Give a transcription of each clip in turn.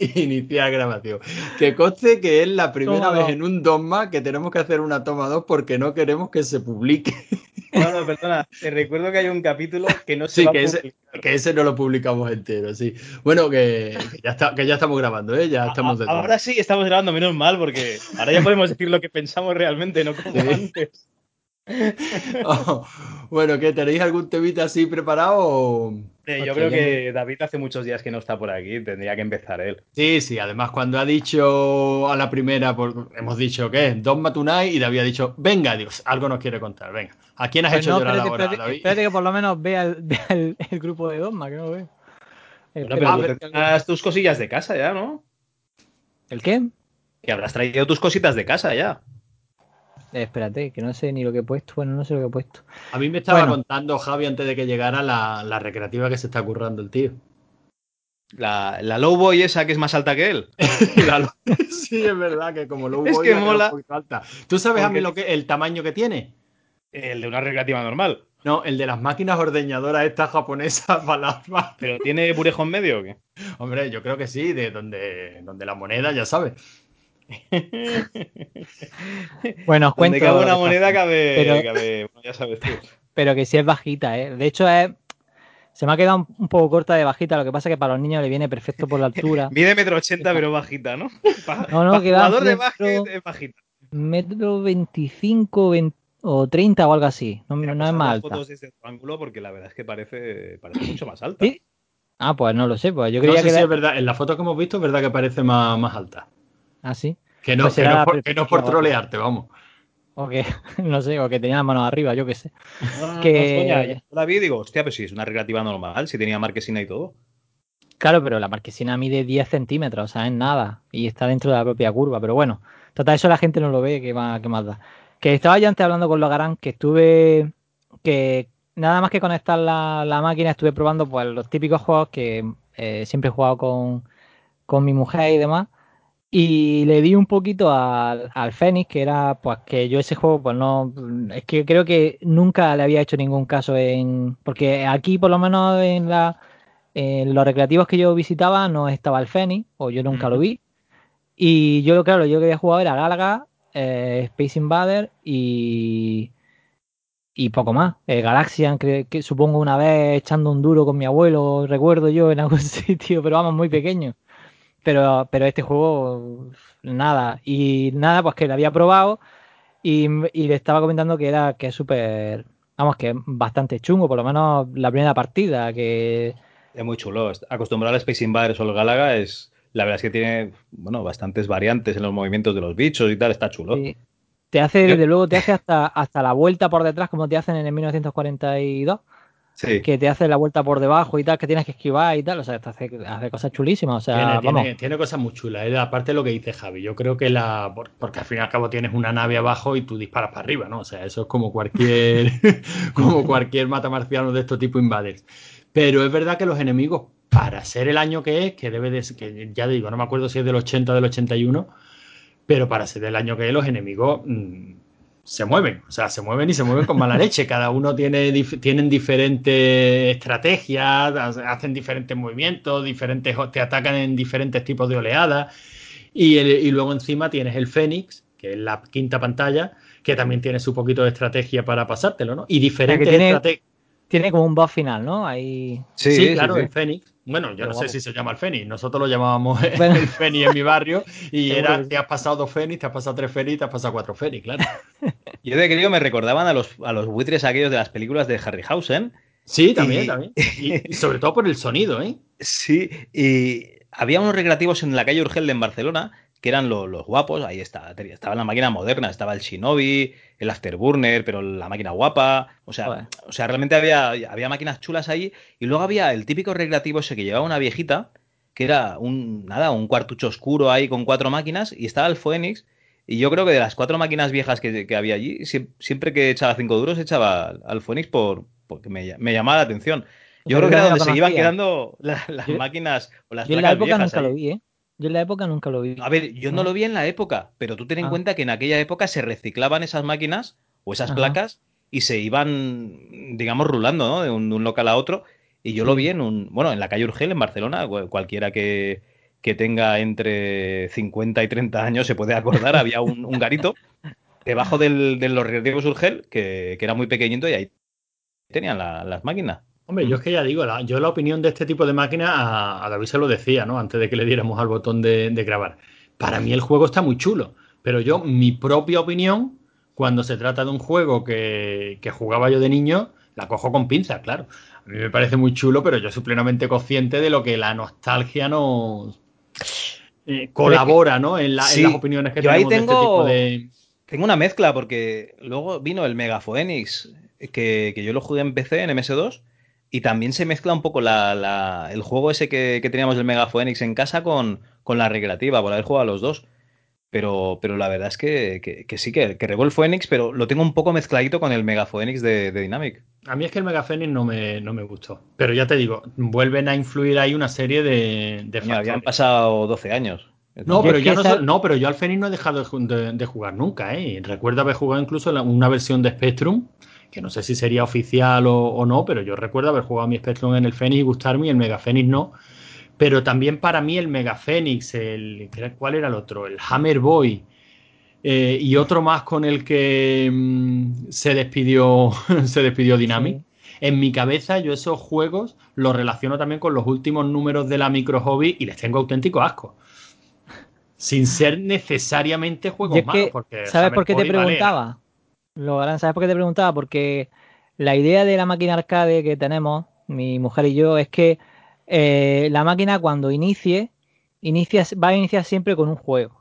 Iniciar grabación. Que conste que es la primera vez en un dogma que tenemos que hacer una toma 2 porque no queremos que se publique. No, no, perdona. Te recuerdo que hay un capítulo que no se sí, va que a ese, que ese no lo publicamos entero, sí. Bueno, que, que ya, está, que ya estamos grabando, ¿eh? Ya estamos de. Ahora sí estamos grabando, menos mal, porque ahora ya podemos decir lo que pensamos realmente, no como Sí. antes. Oh, bueno, ¿qué tenéis algún temita así preparado? o- Eh, yo creo que David hace muchos días que no está por aquí, tendría que empezar él. Sí, sí, además cuando ha dicho a la primera, por- hemos dicho que es Don Matunay y David ha dicho, venga Dios, algo nos quiere contar, venga. ¿A quién has Pues hecho no, llorar espérate, ahora, espérate, David? espérate que por lo menos vea el, el, el grupo de Dogma, que no veo. Bueno, pero a tú ver. tendrás tus cosillas de casa ya, ¿no? ¿El qué? Que habrás traído tus cositas de casa ya. Eh, espérate, que no sé ni lo que he puesto. Bueno, no sé lo que he puesto. A mí me estaba Bueno. contando Javi antes de que llegara la, la recreativa que se está currando el tío. La, la Lowboy esa que es más alta que él. La- sí, es verdad que como lo Es que mola. alta. ¿Tú sabes a mí Porque- lo que, el tamaño que tiene? El de una recreativa normal. No, el de las máquinas ordeñadoras estas japonesas para las ¿Pero tiene burejo en medio o qué? Hombre, yo creo que sí, de donde, donde la moneda, ya sabes. Bueno, os cuento. Donde cabe una moneda cabe, Pero- cabe- bueno, ya sabes tú. Pero que sí es bajita, ¿eh? De hecho, es. Se me ha quedado un, un poco corta de bajita. Lo que pasa es que para los niños le viene perfecto por la altura. Mide metro ochenta pero bajita, ¿no? Pa- No, no, que va jugador de básquet es bajita. Metro 25 20 o 30 o algo así. No, Mira, no es pasad más las alta. fotos desde ángulo porque la verdad es que parece, parece mucho más alta. ¿Sí? Ah, pues no lo sé. Pues yo No creía sé que si era es verdad, en la foto que hemos visto es verdad que parece más, más alta. Ah, sí. Que no, Pues que será no, por, que no por perspectiva, trolearte, vamos. O que, no sé, o que tenía las manos arriba, yo qué sé. No, no, no, Que- no coña. La vi y digo, hostia, pues sí, es una recreativa normal, si tenía marquesina y todo. Claro, pero la marquesina mide 10 centímetros, o sea, es nada. Y está dentro de la propia curva. Pero bueno, total, eso la gente no lo ve, que más, que más da. Que estaba yo antes hablando con Logarán, que estuve. Que nada más que conectar la, la máquina, estuve probando pues los típicos juegos que eh, siempre he jugado con, con mi mujer y demás. Y le di un poquito al, al Fénix, que era pues que yo ese juego, pues no. Es que creo que nunca le había hecho ningún caso en. Porque aquí, por lo menos en la. En los recreativos que yo visitaba no estaba el Fénix, o yo nunca lo vi. Y yo, claro, yo que había jugado era Galaga, eh, Space Invader y. Y poco más. Eh, Galaxian, que, que supongo una vez echando un duro con mi abuelo, recuerdo yo en algún sitio, pero vamos, muy pequeño. Pero, pero este juego, nada. Y nada, pues que lo había probado y, y le estaba comentando que era que es súper. Vamos, que es bastante chungo, por lo menos la primera partida, que Es muy chulo. Acostumbrado al Space Invaders o el Galaga es. La verdad es que tiene, bueno, bastantes variantes en los movimientos de los bichos y tal, está chulo. Sí. Te hace, Yo- desde luego, te hace hasta, hasta la vuelta por detrás, como te hacen en el 1942, Sí. que te hace la vuelta por debajo y tal, que tienes que esquivar y tal. O sea, te hace, hace cosas chulísimas. O sea, Tiene, vamos. tiene- tiene cosas muy chulas. ¿eh? Aparte de lo que dice Javi, yo creo que la. por- Porque al fin y al cabo tienes una nave abajo y tú disparas para arriba, ¿no? O sea, eso es como cualquier. como cualquier mata marciano de estos tipo invaders. Pero es verdad que los enemigos, para ser el año que es, que debe de ser- que ya digo, no me acuerdo si es del 80 o del 81, pero para ser el año que es, los enemigos. mm, se mueven, o sea, se mueven y se mueven con mala leche. Cada uno tiene, dif- tienen diferentes estrategias, ha- hacen diferentes movimientos, diferentes, te atacan en diferentes tipos de oleadas. Y, el- y luego encima tienes el Fénix, que es la quinta pantalla, que también tiene su poquito de estrategia para pasártelo, ¿no? Y diferentes tiene- estrategias. Tiene como un boss final, ¿no? Ahí. Sí, claro, sí. el Fénix. Bueno, yo Pero no sé si se llama el Fénix. Nosotros lo llamábamos Bueno. el Fénix en mi barrio. Y era, te has pasado dos Fénix, te has pasado tres Fénix, te has pasado cuatro Fénix, claro. Yo de querido me recordaban a los, a los buitres aquellos de las películas de Harryhausen. Sí, también, Y- también. Y, y sobre todo por el sonido, ¿eh? Sí, y había unos recreativos en la calle Urgel en Barcelona que eran lo- los guapos. Ahí está, estaba la máquina moderna, estaba el Shinobi, el Afterburner, pero la máquina guapa. O sea, Joder. o sea realmente había, había máquinas chulas ahí. Y luego había el típico recreativo ese que llevaba una viejita, que era un, nada, un cuartucho oscuro ahí con cuatro máquinas, y estaba el Phoenix. Y yo creo que de las cuatro máquinas viejas que, que había allí, siem- siempre que echaba cinco duros, echaba al- Phoenix por, porque me, me llamaba la atención. Yo creo que era donde se iban quedando la- las Yo- máquinas o las Yo en la época viejas nunca ahí. lo vi, ¿eh? Yo en la época nunca lo vi. A ver, yo no ¿No? lo vi en la época, pero tú ten en Ah. cuenta que en aquella época se reciclaban esas máquinas o esas Ajá. placas y se iban, digamos, rulando, ¿no? De un, de un local a otro. Y yo lo vi en un, bueno, en la calle Urgel, en Barcelona, cu- cualquiera que, que tenga entre 50 y 30 años se puede acordar, había un, un garito debajo del, de los recreativos Urgel que, que, era muy pequeñito y ahí tenían la, las máquinas. Hombre, yo es que ya digo, la, yo la opinión de este tipo de máquinas, a, a, David se lo decía, ¿no? Antes de que le diéramos al botón de, de grabar. Para mí el juego está muy chulo, pero yo, mi propia opinión, cuando se trata de un juego que, que jugaba yo de niño, la cojo con pinzas, claro. A mí me parece muy chulo, pero yo soy plenamente consciente de lo que la nostalgia nos eh, colabora, ¿no? En, la, sí, en, las opiniones que yo tenemos ahí tengo, de este tipo de. Tengo una mezcla, porque luego vino el Mega Phoenix, que, que yo lo jugué en PC, en MS2, y también se mezcla un poco la, la, el juego ese que, que, teníamos del Mega Phoenix en casa con, con, la recreativa, por haber jugado a los dos. Pero, pero la verdad es que, que, que sí, que, que Revolve Phoenix, pero lo tengo un poco mezcladito con el Mega Phoenix de, de Dynamic. A mí es que el Mega Phoenix no me, no me gustó. Pero ya te digo, vuelven a influir ahí una serie de, de habían pasado 12 años. No, pero ya no, no, pero yo al Phoenix no he dejado de, de jugar nunca, ¿eh? Recuerdo haber jugado incluso una versión de Spectrum, que no sé si sería oficial o, o, no, pero yo recuerdo haber jugado mi Spectrum en el Phoenix y gustarme y el Mega Phoenix no. Pero también para mí el Mega Phoenix, el, ¿cuál era el otro? El Hammer Boy eh, y otro más con el que mmm, se despidió se despidió Dynamic. Sí. En mi cabeza yo esos juegos los relaciono también con los últimos números de la micro hobby y les tengo auténtico asco. Sin ser necesariamente juegos malos. Que, porque ¿Sabes por qué te preguntaba? Lo ¿Sabes por qué te preguntaba? Porque la idea de la máquina arcade que tenemos, mi mujer y yo, es que eh, la máquina cuando inicie, inicia, va a iniciar siempre con un juego.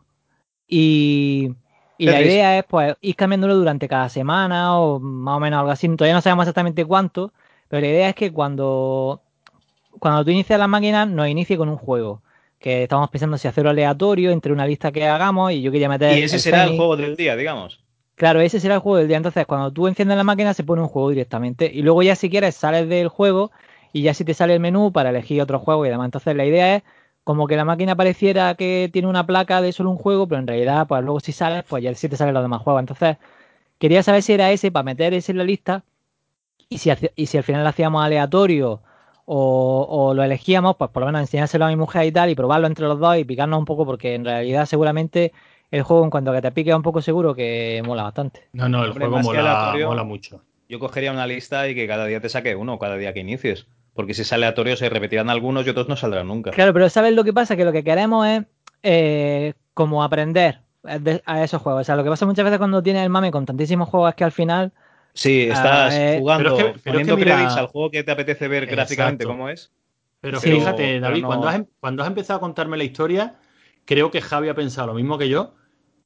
Y, y la idea es pues ir cambiándolo durante cada semana o más o menos algo así. Todavía no sabemos exactamente cuánto, pero la idea es que cuando, cuando tú inicias la máquina nos inicie con un juego. Que estamos pensando si hacerlo aleatorio entre una lista que hagamos y yo quería meter. Y ese el será el juego del día, digamos. Claro, ese será el juego del día. Entonces, cuando tú enciendes la máquina, se pone un juego directamente. Y luego, ya si quieres, sales del juego y ya si te sale el menú para elegir otro juego y demás. Entonces, la idea es como que la máquina pareciera que tiene una placa de solo un juego, pero en realidad, pues luego si sales, pues ya sí te salen los demás juegos. Entonces, quería saber si era ese para meter ese en la lista y si, y si al final lo hacíamos aleatorio o, o, lo elegíamos, pues por lo menos enseñárselo a mi mujer y tal y probarlo entre los dos y picarnos un poco porque en realidad seguramente el juego en cuanto a que te pique un poco seguro que mola bastante. No, no, el Hombre, juego mola, mola mucho. Yo cogería una lista y que cada día te saque uno, cada día que inicies. Porque si es aleatorio se repetirán algunos y otros no saldrán nunca. Claro, pero ¿sabes lo que pasa? Que lo que queremos es eh, como aprender a esos juegos. O sea, lo que pasa muchas veces cuando tienes el mame con tantísimos juegos es que al final... Sí, estás uh, eh, jugando, pero es que, pero poniendo es que mira, credits al juego que te apetece ver exacto. gráficamente cómo es. Pero sí, fíjate, David, no... cuando, has, em, cuando has empezado a contarme la historia, creo que Javi ha pensado lo mismo que yo.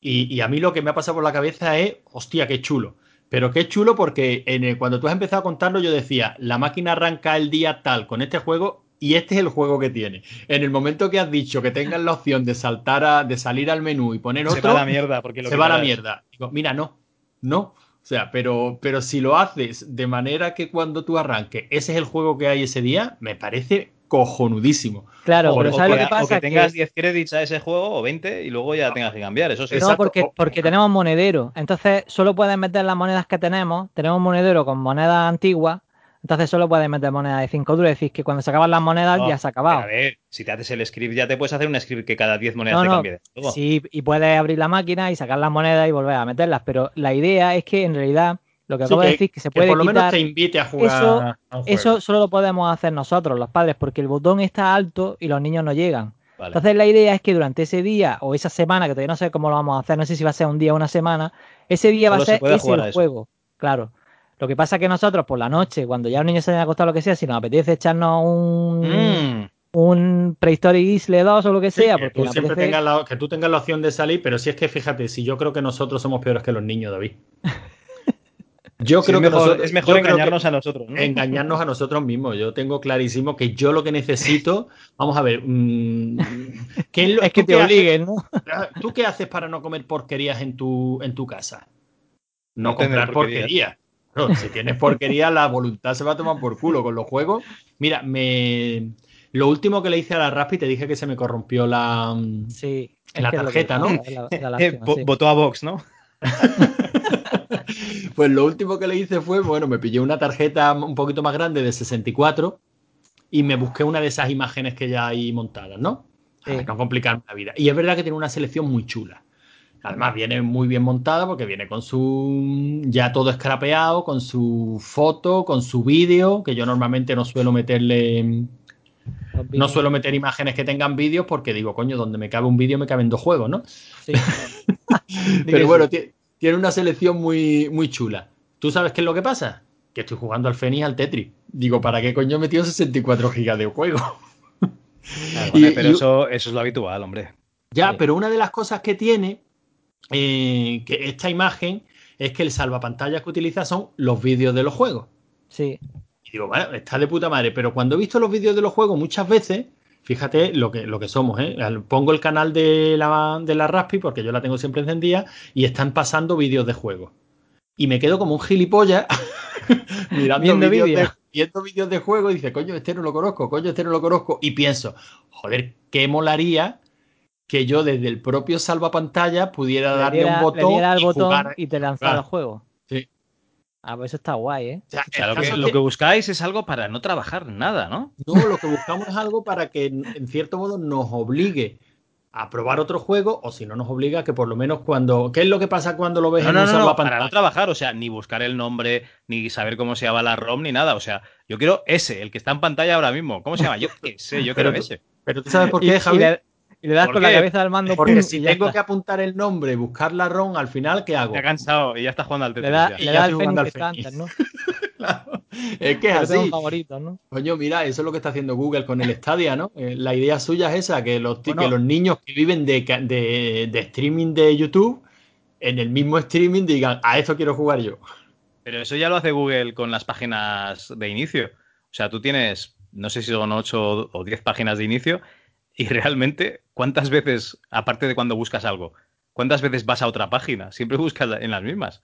Y, y, a mí lo que me ha pasado por la cabeza es, hostia, qué chulo. Pero qué chulo porque en el, cuando tú has empezado a contarlo yo decía, la máquina arranca el día tal con este juego y este es el juego que tiene. En el momento que has dicho que tengas la opción de saltar a, de salir al menú y poner otro, se va a la mierda. Porque lo se va a la mierda. Digo, mira, no, no. O sea, pero, pero si lo haces de manera que cuando tú arranques, ese es el juego que hay ese día, me parece cojonudísimo. Claro, o, pero ¿sabes o lo que pasa? O que tengas que... 10 créditos a ese juego o 20 y luego ya tengas que cambiar, eso sí. No, porque, porque tenemos monedero. Entonces, solo puedes meter las monedas que tenemos. Tenemos monedero con monedas antiguas. Entonces, solo puedes meter monedas de 5 duros. Es decir, que cuando se acaban las monedas no, ya se ha acabado. A ver, si te haces el script, ya te puedes hacer un script que cada 10 monedas no, te cambie. No. Sí, y puedes abrir la máquina y sacar las monedas y volver a meterlas. Pero la idea es que en realidad lo que acabo que, de decir que se puede que por lo quitar, menos te invite a jugar eso, a un eso solo lo podemos hacer nosotros los padres porque el botón está alto y los niños no llegan vale. entonces la idea es que durante ese día o esa semana que todavía no sé cómo lo vamos a hacer no sé si va a ser un día o una semana ese día solo va a ser ese el juego claro lo que pasa es que nosotros por la noche cuando ya los niños se hayan acostado lo que sea si nos apetece echarnos un mm un Prehistoric Isle 2 o lo que sea. Sí, que, tú siempre apetece... tengas la, que tú tengas la opción de salir, pero si es que fíjate, si yo creo que nosotros somos peores que los niños, David. Yo sí, creo es mejor, que nosotros, es mejor engañarnos a nosotros. ¿no? Engañarnos a nosotros mismos. Yo tengo clarísimo que yo lo que necesito, vamos a ver, mmm, ¿qué es, lo, es que te obliguen, ¿no? ¿Tú qué haces para no comer porquerías en tu, en tu casa? No, no comprar porquerías. No, si tienes porquería, la voluntad se va a tomar por culo con los juegos. Mira, me lo último que le hice a la Raspi, te dije que se me corrompió la, sí, la tarjeta, ¿no? La, la lástima, sí. Votó a Vox, ¿no? pues lo último que le hice fue, bueno, me pillé una tarjeta un poquito más grande de 64 y me busqué una de esas imágenes que ya hay montadas, ¿no? Sí. No complicar la vida. Y es verdad que tiene una selección muy chula. Además, viene muy bien montada porque viene con su. ya todo escrapeado, con su foto, con su vídeo, que yo normalmente no suelo meterle. No suelo meter imágenes que tengan vídeos porque digo, coño, donde me cabe un vídeo me caben dos juegos, ¿no? Sí. Pero bueno, tiene una selección muy, muy chula. ¿Tú sabes qué es lo que pasa? Que estoy jugando al Fenix al Tetris. Digo, ¿para qué coño he metido 64 gigas de juego? pero eso, eso es lo habitual, hombre. Ya, pero una de las cosas que tiene eh, que esta imagen es que el salvapantallas que utiliza son los vídeos de los juegos. Sí. Y digo, bueno, está de puta madre, pero cuando he visto los vídeos de los juegos muchas veces, fíjate lo que, lo que somos, ¿eh? Pongo el canal de la, de la Raspi, porque yo la tengo siempre encendida, y están pasando vídeos de juegos. Y me quedo como un gilipollas mirando vídeos viendo vídeos de juego y dice, coño, este no lo conozco, coño, este no lo conozco. Y pienso, joder, qué molaría que yo desde el propio salvapantalla pudiera darle un botón, y, botón y te lanzara el juego. Ah, pues eso está guay, ¿eh? lo, que, buscáis es algo para no trabajar nada, ¿no? No, lo que buscamos es algo para que, en cierto modo, nos obligue a probar otro juego o si no nos obliga que por lo menos cuando... ¿Qué es lo que pasa cuando lo ves en un no, Para no trabajar, o sea, ni buscar el nombre, ni saber cómo se llama la ROM, ni nada. O sea, yo quiero ese, el que está en pantalla ahora mismo. ¿Cómo se llama? Yo qué sé, yo quiero ese. Pero tú sabes por qué, Javier y le das con la cabeza al mando. Porque si tengo que apuntar el nombre, buscar la ROM, al final, ¿qué hago? Me ha cansado y ya está jugando al Tetris. Le da, le da el Fénix antes, ¿no? claro. Es que es así. Favorito, ¿no? Coño, mira, eso es lo que está haciendo Google con el Stadia, ¿no? Eh, la idea suya es esa, que los, que los niños que viven de, de, de streaming de YouTube, en el mismo streaming digan, a esto quiero jugar yo. Pero eso ya lo hace Google con las páginas de inicio. O sea, tú tienes, no sé si son 8 o 10 páginas de inicio y realmente, ¿cuántas veces, aparte de cuando buscas algo, cuántas veces vas a otra página? Siempre buscas en las mismas.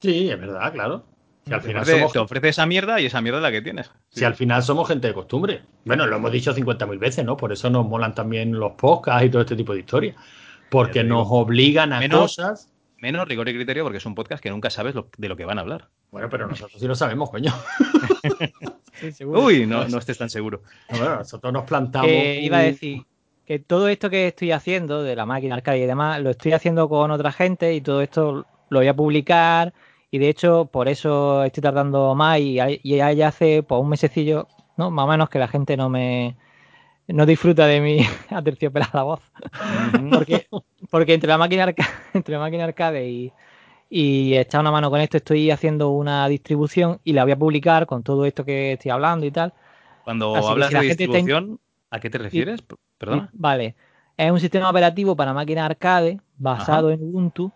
Sí, es verdad, claro. Si al final te, somos... ofrece esa mierda y esa mierda es la que tienes. Si al final somos gente de costumbre. Bueno, lo hemos dicho 50.000 veces, ¿no? Por eso nos molan también los podcasts y todo este tipo de historias. Porque nos obligan a cosas. Menos rigor y criterio porque es un podcast que nunca sabes de lo que van a hablar. Bueno, pero nosotros sí lo sabemos, coño. Uy, no, no estés tan seguro. bueno, nosotros nos plantamos. iba a decir que todo esto que estoy haciendo de la máquina arcade y demás, lo estoy haciendo con otra gente y todo esto lo voy a publicar. Y de hecho, por eso estoy tardando más y, ya hace pues, un mesecillo, ¿no? Más o menos que la gente no me no disfruta de mi aterciopelada voz. porque, porque entre la máquina arcade, entre la máquina arcade y, y echar una mano con esto. Estoy haciendo una distribución y la voy a publicar con todo esto que estoy hablando y tal. Cuando hablas de distribución, ¿a qué te refieres? Perdona. Vale. Es un sistema operativo para máquina arcade basado en Ubuntu.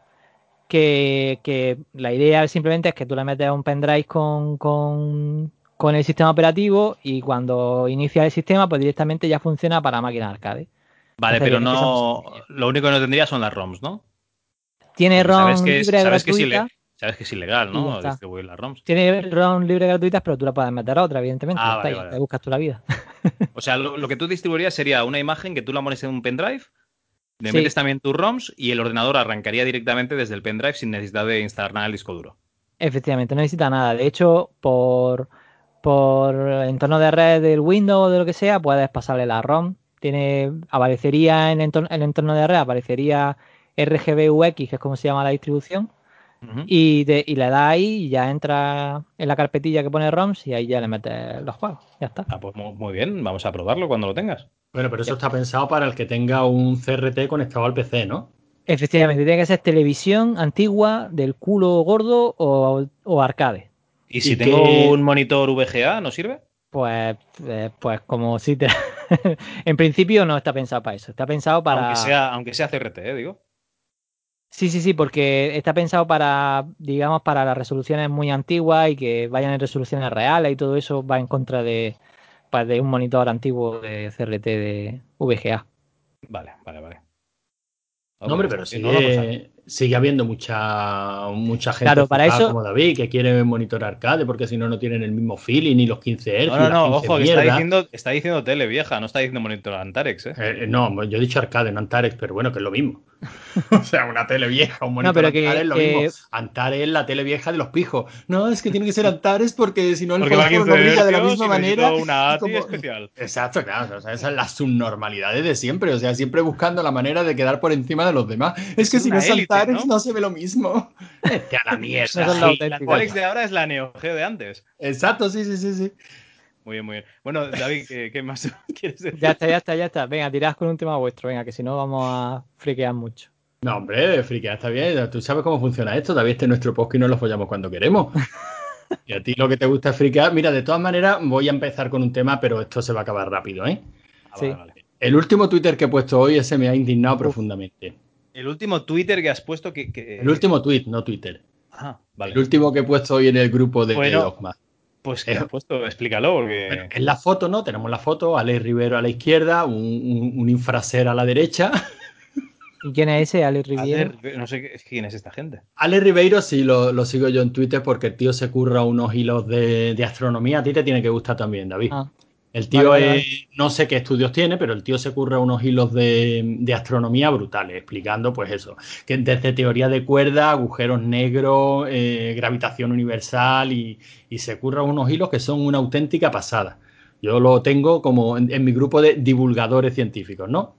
Que, la idea simplemente es que tú le metes un pendrive con, con, con el sistema operativo y cuando inicia el sistema, pues directamente ya funciona para máquina arcade. Vale, pero no. Lo único que no tendría son las ROMs, ¿no? Tiene ROM libre sabes gratuita. Que sabes que es ilegal, ¿no? Distribuir las ROMs. Tiene ROM libre gratuitas, pero tú la puedes meter a otra, evidentemente. Ah, Te buscas tú la vida. o sea, lo, que tú distribuirías sería una imagen que tú la pones en un pendrive, le metes también tus ROMs y el ordenador arrancaría directamente desde el pendrive sin necesidad de instalar nada en el disco duro. Efectivamente, no necesita nada. De hecho, por, por entorno de red del Windows o de lo que sea, puedes pasarle la ROM. Tiene, aparecería en el entorno de red, aparecería RGBUX, que es como se llama la distribución, y, le da ahí y ya entra en la carpetilla que pone ROMs y ahí ya le metes los juegos. Ya está. Ah, pues muy bien, vamos a probarlo cuando lo tengas. Bueno, pero eso está pensado para el que tenga un CRT conectado al PC, ¿no? Efectivamente, tiene que ser televisión antigua, del culo gordo o, arcade. ¿Y si tengo un monitor VGA, no sirve? Pues, eh, pues como si te... en principio no está pensado para eso, está pensado para... Aunque sea, aunque sea CRT, ¿eh? digo. Sí, sí, sí, porque está pensado para, digamos, para las resoluciones muy antiguas y que vayan en resoluciones reales y todo eso va en contra de, pues, de un monitor antiguo de CRT de VGA. Vale, vale, vale. No, hombre, pero sigue, sigue habiendo mucha, mucha gente para eso... como David que quiere monitor arcade porque si no, no tienen el mismo feeling ni los 15 Hz. No, no, no, ojo, que está diciendo, está tele vieja, no está diciendo monitor Antarex. ¿eh? ¿eh? no, yo he dicho arcade, no Antarex, pero bueno, que es lo mismo. o sea, una tele vieja, un monitor No, pero que- Antares es lo que- mismo. Antares es la tele vieja de los pijos. No, es que tiene que ser Antares porque si no el fósforo no 15 brilla de la misma necesito manera. una como- especial. Exacto, claro. O sea, esas son las subnormalidades de siempre. O sea, siempre buscando la manera de quedar por encima de los demás. Es que si no es élite, Antares, ¿no? no se ve lo mismo. Vete a la mierda. Alex de ahora es la Neo Geo de antes. Exacto, sí, sí, sí, sí. Muy bien, muy bien. Bueno, David, ¿qué, qué más quieres decir? Ya está, ya está, ya está. Venga, tirad con un tema vuestro, venga, que si no vamos a friquear mucho. No, hombre, friquea, está bien. Tú sabes cómo funciona esto. David, este es nuestro podcast y no lo follamos cuando queremos. Y a ti lo que te gusta es friquear. Mira, de todas maneras, voy a empezar con un tema, pero esto se va a acabar rápido, ¿eh? Ah, Sí. vale, vale. El último Twitter que he puesto hoy, ese me ha indignado profundamente. El último Twitter que has puesto que... que- El último tweet, no Twitter. Ah, vale. El último que he puesto hoy en el grupo de Bueno. Dogma. Pues que has puesto, explícalo, porque... Bueno, en la foto, ¿no? Tenemos la foto, Alex Rivero a la izquierda, un, un, un infraser a la derecha. ¿Y quién es ese, Alex ver, no sé quién es esta gente. Alex Ribeiro sí lo, lo sigo yo en Twitter porque el tío se curra unos hilos de, de astronomía. A ti te tiene que gustar también, David. Ah, El tío Vale, vale, es- no sé qué estudios tiene, pero el tío se curra unos hilos de, de astronomía brutales, explicando pues eso, que desde teoría de cuerda, agujeros negros, eh, gravitación universal y, y se curra unos hilos que son una auténtica pasada. Yo lo tengo como en, en mi grupo de divulgadores científicos, ¿no?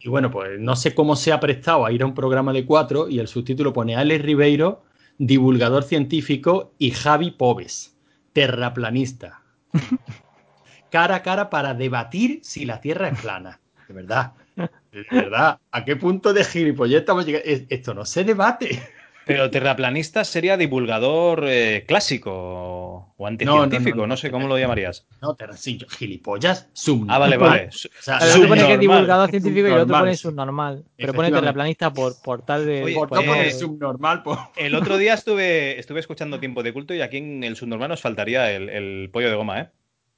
Y bueno, pues no sé cómo se ha prestado a ir a un programa de cuatro y el subtítulo pone Alex Ribeiro, divulgador científico, y Javi Pobes, terraplanista. cara a cara para debatir si la Tierra es plana. De verdad. De verdad. ¿A qué punto de gilipollez estamos llegando? Es- Esto no se debate. Pero terraplanista sería divulgador eh, clásico o anticientífico, no, no, no. sé cómo lo llamarías. No, terra, sí, yo- gilipollas, subnormal. Ah, vale, vale. O sea, uno pone que es divulgador científico y el otro pone subnormal. Pero pone terraplanista por, por tal de. Oye, por por- eh, subnormal, pues. El otro día estuve, estuve escuchando Tiempo de Culto y aquí en el subnormal nos faltaría el, el pollo de goma, ¿eh?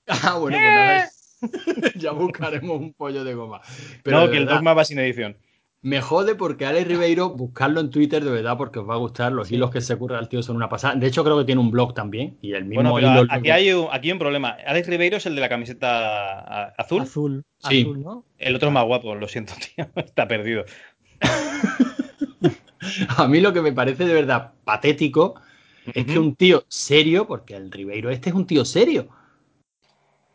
Ah, bueno, pues nada. ya buscaremos un pollo de goma. Pero no, de que el verdad, dogma va sin edición. Me jode porque Alex Ribeiro, buscarlo en Twitter de verdad porque os va a gustar. Los hilos que se curra al tío son una pasada. De hecho, creo que tiene un blog también. Y el mismo Bueno, pero hilo. aquí hay, un, aquí hay un problema. Alex Ribeiro es el de la camiseta azul. Azul. Sí. Azul, ¿no? El otro es más guapo, lo siento, tío. Está perdido. A mí lo que me parece de verdad patético es que un tío serio, porque el Ribeiro este es un tío serio.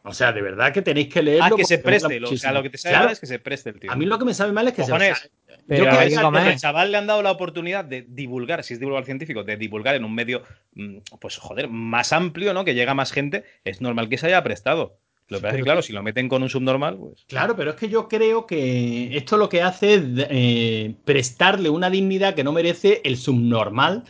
O sea, de verdad que tenéis que leerlo. Ah, que se preste. Lo, o sea, lo que te sabe Claro, mal es que se preste el tío. A mí lo que me sabe mal es que Cojones. se. Pero Yo hay creo que al chaval le han dado la oportunidad de divulgar, si es divulgador científico, de divulgar en un medio, mm, pues joder, más amplio, ¿no? Que llega a más gente, es normal que se haya prestado. Lo que pasa es que, Pero- claro, si lo meten con un subnormal, pues. Claro, pero es que yo creo que esto lo que hace es eh, prestarle una dignidad que no merece el subnormal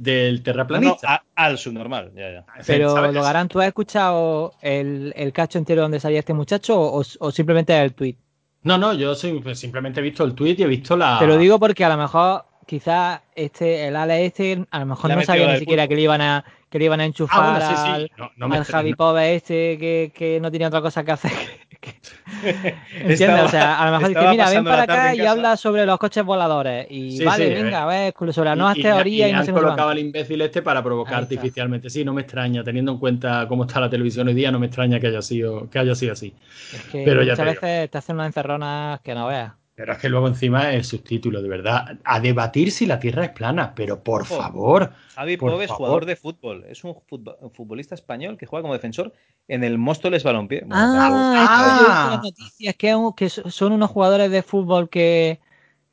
del No, no, terraplanista. a- al subnormal, ya, ya. Pero, ¿Sabes? Logarán, ¿tú has escuchado el, el cacho entero donde salía este muchacho o, o simplemente el tweet? No, no, yo soy- pues, simplemente he visto el tweet y he visto la. Te lo digo porque a lo mejor, quizás este, el Ale este, a lo mejor no sabía ni siquiera que le iban a, que le iban a enchufar Ah, bueno, sí, sí. al, No, no. Javi Pobre este que, que no tenía otra cosa que hacer. Que- ¿Entiendes? O sea, a lo mejor dice, mira, ven para acá y casa. habla sobre los coches voladores. Y Sí, vale, sí, venga, eh. a ver, sobre las nuevas teorías y, y no han colocado al imbécil este para provocar artificialmente. Sí, no me extraña, teniendo en cuenta cómo está la televisión hoy día, no me extraña que haya sido, que haya sido así. Es que Pero ya muchas te digo. veces te hacen unas encerronas que no veas. Pero es que luego encima el subtítulo, de verdad, a debatir si la Tierra es plana, pero por Ojo. favor. Javi Por Pove es jugador de fútbol. Es un futbo- un futbolista español que juega como defensor en el Móstoles Balompié. Bueno, Ah, Ah. las noticias que, que so- son unos jugadores de fútbol que,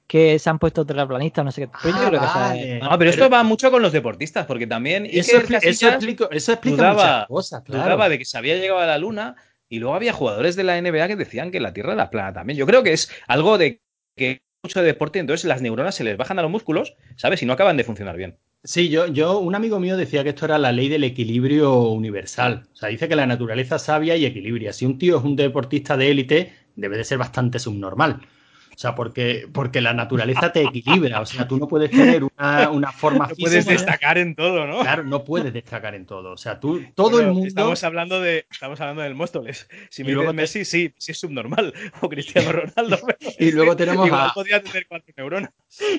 que se han puesto terraplanistas, no sé qué. Pero yo creo que es- vale. No, pero esto va mucho con los deportistas, porque también Eso, expli- eso eso explica dudaba- muchas cosas, claro. dudaba de que se había llegado a la luna y luego había jugadores de la NBA que decían que la Tierra era plana también. Yo creo que es algo de que mucho deporte, entonces las neuronas se les bajan a los músculos, ¿sabes? Y no acaban de funcionar bien. Sí, yo, yo, un amigo mío decía que esto era la ley del equilibrio universal. O sea, dice que la naturaleza sabia y equilibria. Si un tío es un deportista de élite, debe de ser bastante subnormal. O sea, porque, porque la naturaleza te equilibra. O sea, tú no puedes tener una, una forma No puedes destacar en todo, ¿no? Claro, no puedes destacar en todo. O sea, tú, todo el mundo. Estamos hablando, de, estamos hablando del Móstoles. Si me te- Messi, sí, sí es subnormal. O Cristiano Ronaldo. Y luego tenemos Igual a- tener cuatro neuronas.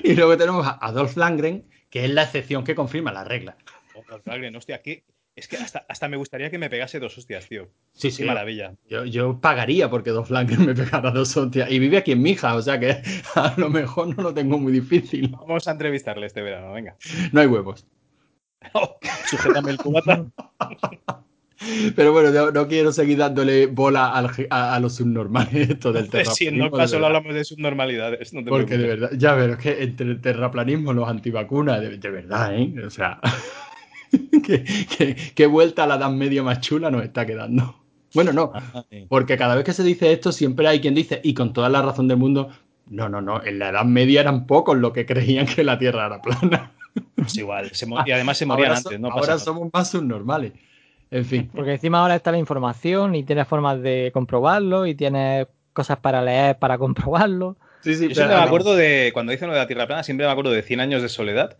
Y luego tenemos a Adolf Langren, que es la excepción que confirma la regla. Ojo, Valgren, hostia, qué, Es que hasta, hasta me gustaría que me pegase dos hostias, tío. Sí, sí. Qué maravilla. Yo, yo pagaría porque dos flankers me pegara dos hostias. Y vive aquí en Mija, o sea que a lo mejor no lo tengo muy difícil. Vamos a entrevistarle este verano, venga. No hay huevos. Oh, sujétame el cubata. Pero bueno, no, no quiero seguir dándole bola al a, a los subnormales esto del Pues si en terraplanismo. no caso verdad. hablamos de subnormalidades. No te Porque de verdad, ya pero es que entre el terraplanismo los antivacunas, de, de verdad, ¿eh? O sea, qué, qué- qué vuelta a la edad media más chula nos está quedando. Bueno, no, Ay. porque cada vez que se dice esto, siempre hay quien dice, y con toda la razón del mundo, no, no, no, en la edad media eran pocos los que creían que la Tierra era plana. Pues igual. se y además se morían antes, no pasa ahora nada. somos más subnormales. En fin, Porque encima ahora está la información y tienes formas de comprobarlo y tienes cosas para leer para comprobarlo. sí, sí, Yo siempre me acuerdo de, cuando dicen lo de la Tierra plana, siempre me acuerdo de 100 años de soledad,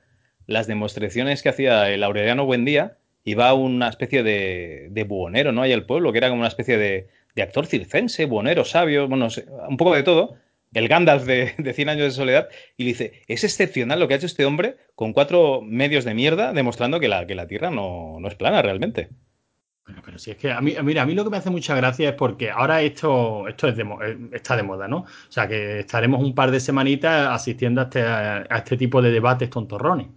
las demostraciones que hacía el Aureliano Buendía, iba una especie de, de buhonero, ¿no? Ahí al pueblo, que era como una especie de, de actor circense, buhonero, sabio, bueno, un poco de todo, el Gandalf de, de 100 años de soledad, y dice, es excepcional lo que ha hecho este hombre con cuatro medios de mierda, demostrando que la, que la Tierra no, no es plana realmente. Bueno, pero si es que a mí, mira, a mí lo que me hace mucha gracia es porque ahora esto, esto es de eh, está de moda, ¿no? O sea, que estaremos un par de semanitas asistiendo a este, a este tipo de debates tontorrones.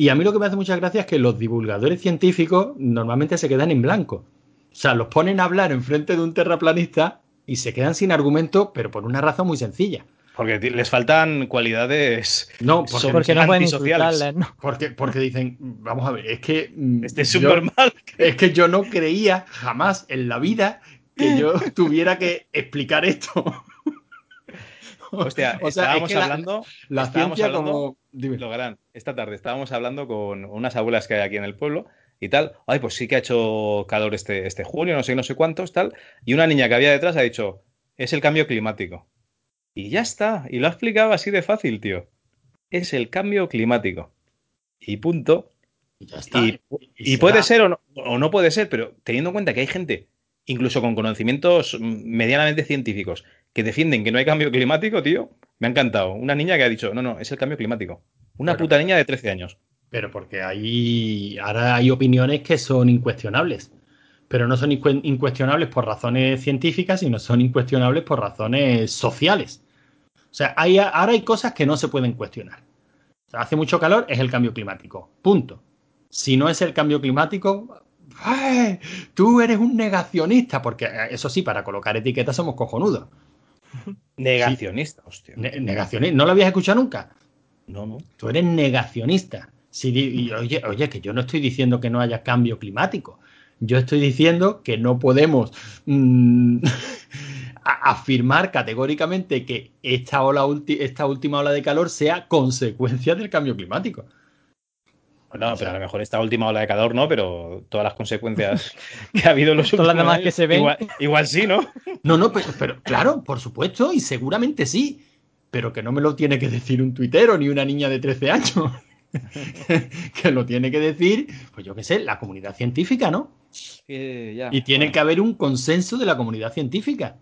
Y a mí lo que me hace mucha gracia es que los divulgadores científicos normalmente se quedan en blanco. O sea, los ponen a hablar enfrente de un terraplanista y se quedan sin argumento, pero por una razón muy sencilla. Porque les faltan cualidades No, porque, Porque no pueden ¿no? porque, porque dicen, vamos a ver, es que... mm, Este es subnormal. Es que yo no creía jamás en la vida que yo tuviera que explicar esto. Hostia, O sea, estábamos es que la- hablando, La estábamos ciencia hablando- como... dime. lo esta tarde estábamos hablando con unas abuelas que hay aquí en el pueblo y tal. Ay, pues sí que ha hecho calor este, este junio, no sé, no sé cuántos, tal. Y una niña que había detrás ha dicho, es el cambio climático. Y ya está, y lo ha explicado así de fácil, tío. Es el cambio climático. Y punto. Y ya está. Y, y puede ser o no, o no puede ser, pero teniendo en cuenta que hay gente, incluso con conocimientos medianamente científicos, que defienden que no hay cambio climático, tío, me ha encantado. Una niña que ha dicho, no, no, es el cambio climático. Una puta niña de 13 años. Pero porque hay... Ahora hay opiniones que son incuestionables. Pero no son incue- incuestionables por razones científicas, sino son incuestionables por razones sociales. O sea, hay, ahora hay cosas que no se pueden cuestionar. O sea, hace mucho calor, es el cambio climático. Punto. Si no es el cambio climático, ¡ay! tú eres un negacionista, porque eh, eso sí, para colocar etiquetas somos cojonudos. Negacionista, hostia. Ne- negacionista, ¿no lo habías escuchado nunca? No, no. Tú eres negacionista. Y, oye, oye, que yo no estoy diciendo que no haya cambio climático. Yo estoy diciendo que no podemos mm, afirmar categóricamente que esta, ola ulti- esta última ola de calor sea consecuencia del cambio climático. Bueno, O sea- pero a lo mejor esta última ola de calor no, pero todas las consecuencias que ha habido en los Todas las últimos demás años, que se ven. Igual, igual sí, ¿no? No, no, pero, pero claro, por supuesto, y seguramente sí. Pero que no me lo tiene que decir un tuitero ni una niña de 13 años. que lo tiene que decir, pues yo qué sé, la comunidad científica, ¿no? Ya, Y tiene bueno. que haber un consenso de la comunidad científica.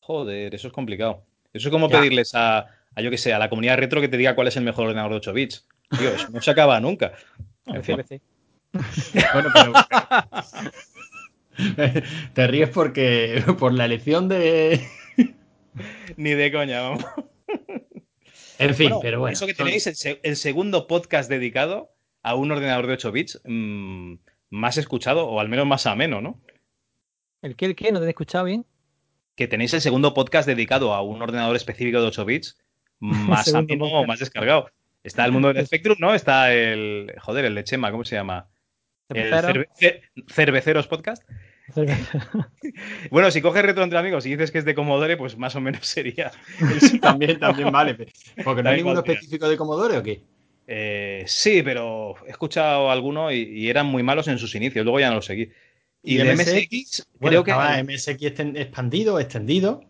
Joder, eso es complicado. Eso es como Ya. pedirles a, a, yo que sé, a la comunidad retro que te diga cuál es el mejor ordenador de 8 bits. Tío, eso no se acaba nunca. En fin. Bueno, pero. Te ríes porque por la elección de. Ni de coña, vamos. En fin, Bueno, pero bueno. Eso que son- tenéis el, se- el segundo podcast dedicado a un ordenador de 8 bits mm, más escuchado, o al menos más ameno, ¿no? ¿El qué? ¿El qué? ¿No te he escuchado bien? Que tenéis el segundo podcast dedicado a un ordenador específico de 8 bits más ameno, podcast. más descargado. Está el mundo del Spectrum, ¿no? Está el. Joder, el de Chema, ¿cómo se llama? El Cervecero. Cerve- Ce- Cerveceros Podcast. Bueno, si coges retro entre amigos y dices que es de Commodore, pues más o menos sería. el- También, también vale. Porque no hay ninguno específico de Commodore o qué. Eh, sí, pero he escuchado alguno y, y eran muy malos en sus inicios, luego ya no los seguí. Y, ¿Y de MSX? MSX, Bueno, creo que. estaba MSX expandido, extendido.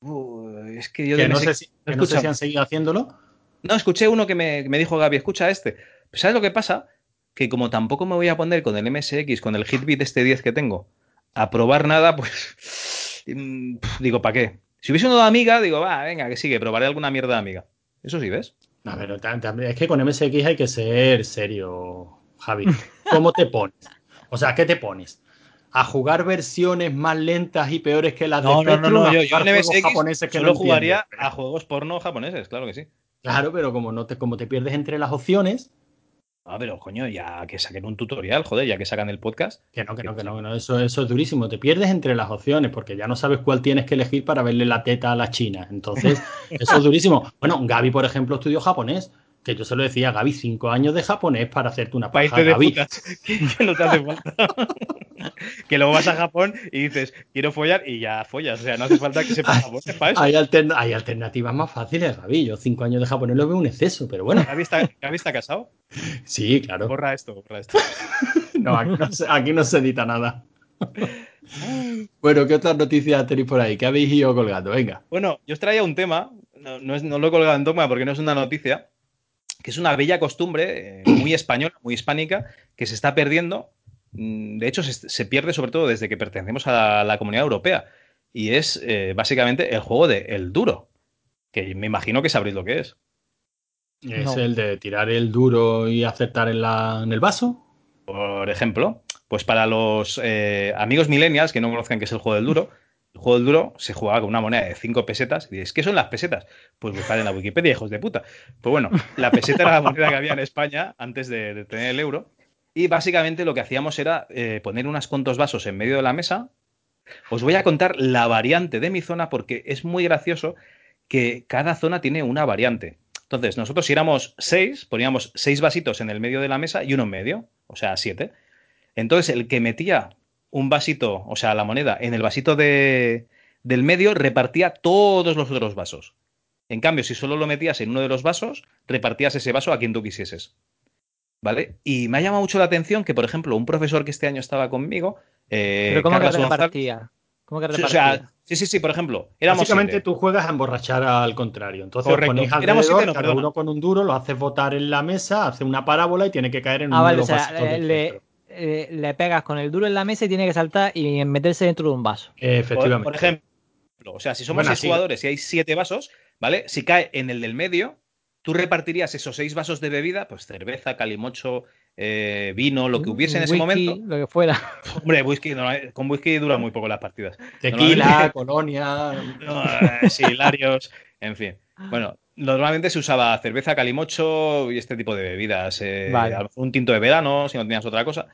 Uh, es que yo de Que no, MSX sé si, no que no sé si han seguido haciéndolo. No, escuché uno que me, que me dijo Gaby, escucha este. ¿Sabes lo que pasa? Que como tampoco me voy a poner con el MSX, con el Hitbit este 10 que tengo, a probar nada, pues mm, digo, ¿para qué? Si hubiese uno de amiga, digo, va, venga, que sigue, probaré alguna mierda de amiga. Eso sí, ¿ves? No, pero es que con MSX hay que ser serio. Javi. ¿Cómo te pones? O sea, ¿qué te pones? ¿A jugar versiones más lentas y peores que las No, de no, no, no, ¿A yo, yo en MSX solo no jugaría a juegos porno japoneses, claro que sí. Claro, pero como, no te, como te pierdes entre las opciones, Ah, pero coño, ya que saquen un tutorial, joder, ya que sacan el podcast. que no, que no, que no, que no, eso, eso es durísimo. Te pierdes entre las opciones porque ya no sabes cuál tienes que elegir para verle la teta a la china. Entonces, eso es durísimo. Bueno, Gaby, por ejemplo, estudió japonés. Que yo se lo decía a Gaby, cinco años de japonés para hacerte una paja, de Gaby. que, que no te hace falta. que luego vas a Japón y dices, quiero follar y ya follas. O sea, no hace falta que sepas japonés para eso. Hay, alterna- hay alternativas más fáciles, Gaby. Yo cinco años de japonés lo veo un exceso, pero bueno, ¿Gaby está, Gaby está casado? sí, claro. Borra esto, borra esto. No, aquí no se, aquí no se edita nada. Bueno, ¿qué otras noticias tenéis por ahí? ¿Qué habéis ido colgando? Venga. Bueno, yo os traía un tema, no, no es- no lo he colgado en Dogma porque no es una noticia, que es una bella costumbre eh, muy española, muy hispánica, que se está perdiendo. Mm, De hecho, se, se pierde sobre todo desde que pertenecemos a la comunidad europea. Y es eh, básicamente el juego de El Duro, que me imagino que sabréis lo que es. Es No. el de tirar el duro y acertar en, la, en el vaso. Por ejemplo, pues para los eh, amigos millennials que no conozcan qué es el juego del duro, juego duro se jugaba con una moneda de 5 pesetas. Y dices, ¿qué son las pesetas? Pues buscar en la Wikipedia, hijos de puta. Pues bueno, la peseta era la moneda que había en España antes de, de tener el euro. Y básicamente lo que hacíamos era eh, poner unos cuantos vasos en medio de la mesa. Os voy a contar la variante de mi zona porque es muy gracioso que cada zona tiene una variante. Entonces, nosotros si éramos seis, poníamos seis vasitos en el medio de la mesa y uno en medio, o sea, siete. Entonces, el que metía un vasito, o sea, la moneda, en el vasito de, del medio, repartía todos los otros vasos. En cambio, si solo lo metías en uno de los vasos, repartías ese vaso a quien tú quisieses. ¿Vale? Y me ha llamado mucho la atención que, por ejemplo, un profesor que este año estaba conmigo, eh, Pero ¿cómo que Carlos repartía? ¿Cómo que Sí, o repartía? sea, sí, sí, sí, por ejemplo, éramos Básicamente siete. tú juegas a emborrachar al contrario. Entonces Correcto. ponéis Éramos alrededor, siete, no, cada uno con un duro, lo haces botar en la mesa, hace una parábola y tiene que caer en Ah, uno vale, de o sea, le. Eh, le pegas con el duro en la mesa y tiene que saltar y meterse dentro de un vaso. Efectivamente. por ejemplo, o sea, si somos Bueno, seis sí. jugadores y hay siete vasos, ¿vale? Si cae en el del medio, tú repartirías esos seis vasos de bebida, pues cerveza, calimocho, eh, vino, lo que hubiese en ese Whisky, momento. Lo que fuera. Hombre, whisky, no, con whisky dura muy poco las partidas. Tequila, colonia. No, eh, sí, hilarios, en fin. Bueno, normalmente se usaba cerveza, calimocho y este tipo de bebidas. eh, Vale. un tinto de verano, si no tenías otra cosa.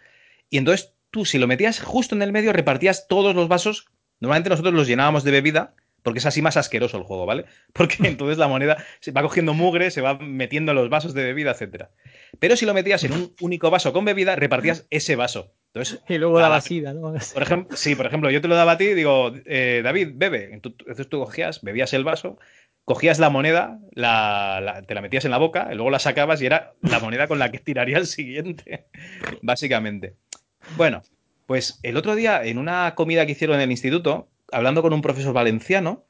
Y entonces tú, si lo metías justo en el medio, repartías todos los vasos. Normalmente nosotros los llenábamos de bebida, porque es así más asqueroso el juego, ¿vale? Porque entonces la moneda se va cogiendo mugre, se va metiendo en los vasos de bebida, etcétera. Pero si lo metías en un único vaso con bebida, repartías ese vaso. Entonces, Y luego a la la- vasida, ¿no? por ejemplo, sí, por ejemplo, yo te lo daba a ti y digo, eh, David, bebe. Entonces tú cogías, bebías el vaso, cogías la moneda, la- la- te la metías en la boca, y luego la sacabas y era la moneda con la que tiraría el siguiente, básicamente. Bueno, pues el otro día, en una comida que hicieron en el instituto, hablando con un profesor valenciano,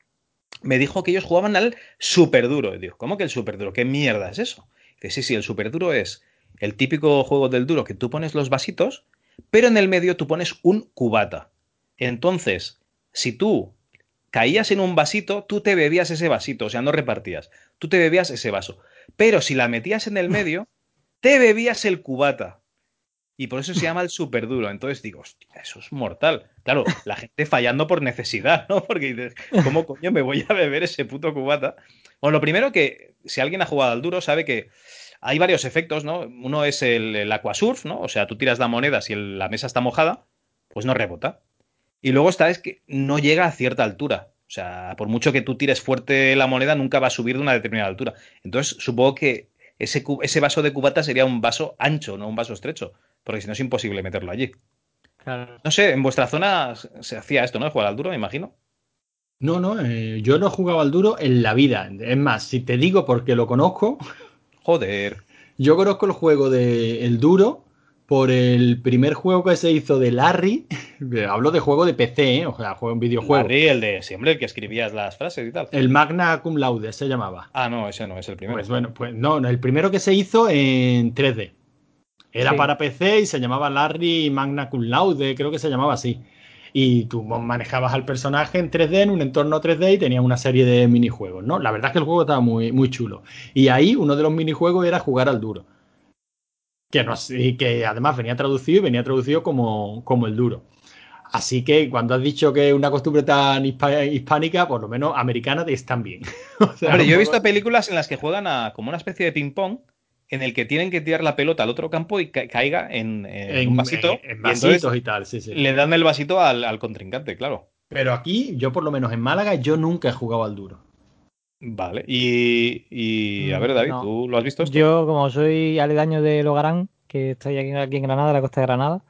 me dijo que ellos jugaban al super duro. Y digo, ¿cómo que el super duro? ¿Qué mierda es eso? Dice, sí, sí, el super duro es el típico juego del duro que tú pones los vasitos, pero en el medio tú pones un cubata. Entonces, si tú caías en un vasito, tú te bebías ese vasito, o sea, no repartías, tú te bebías ese vaso. Pero si la metías en el medio, te bebías el cubata. Y por eso se llama el super duro. Entonces digo, hostia, eso es mortal. Claro, la gente fallando por necesidad, ¿no? Porque dices, ¿cómo coño me voy a beber ese puto cubata? Bueno, lo primero que, si alguien ha jugado al duro, sabe que hay varios efectos, ¿no? Uno es el, aquasurf, ¿no? O sea, tú tiras la moneda, si la mesa está mojada, pues no rebota. Y luego está es que no llega a cierta altura. O sea, por mucho que tú tires fuerte la moneda, nunca va a subir de una determinada altura. Entonces, supongo que ese, ese vaso de cubata sería un vaso ancho, no un vaso estrecho. Porque si no es imposible meterlo allí. Claro. No sé, en vuestra zona se- hacía esto, ¿no? Jugar al duro, me imagino. No, no, eh, yo no he jugado al duro en la vida. Es más, si te digo porque lo conozco, Joder. yo conozco el juego de El Duro por el primer juego que se hizo de Larry. Hablo de juego de PC, ¿eh? o sea, juego en videojuego. Larry, el de siempre, el que escribías las frases y tal. El Magna Cum Laude se llamaba. Ah, no, ese no es el primero. Pues bueno, pues no, no, el primero que se hizo en 3D. Era Sí. para PC y se llamaba Larry Magna Cum Laude, creo que se llamaba así. Y tú manejabas al personaje en 3D, en un entorno 3D y tenías una serie de minijuegos, ¿no? La verdad es que el juego estaba muy, muy chulo. Y ahí uno de los minijuegos era jugar al duro. Que, no, y que además venía traducido y venía traducido como, como el duro. Así que cuando has dicho que es una costumbre tan hispánica, por lo menos americana, te están bien. o sea, Hombre, yo he visto películas en las que juegan a, como una especie de ping-pong en el que tienen que tirar la pelota al otro campo y ca caiga en, en, un vasito. En, en vasitos y, y, tal, sí, sí. Le dan el vasito al, al, contrincante, claro. Pero aquí, yo por lo menos en Málaga, yo nunca he jugado al duro. Vale, y, y a ver, David, no. ¿tú lo has visto? Esto? Yo, como soy aledaño de Logarán, que estoy aquí, aquí en Granada, la costa de Granada,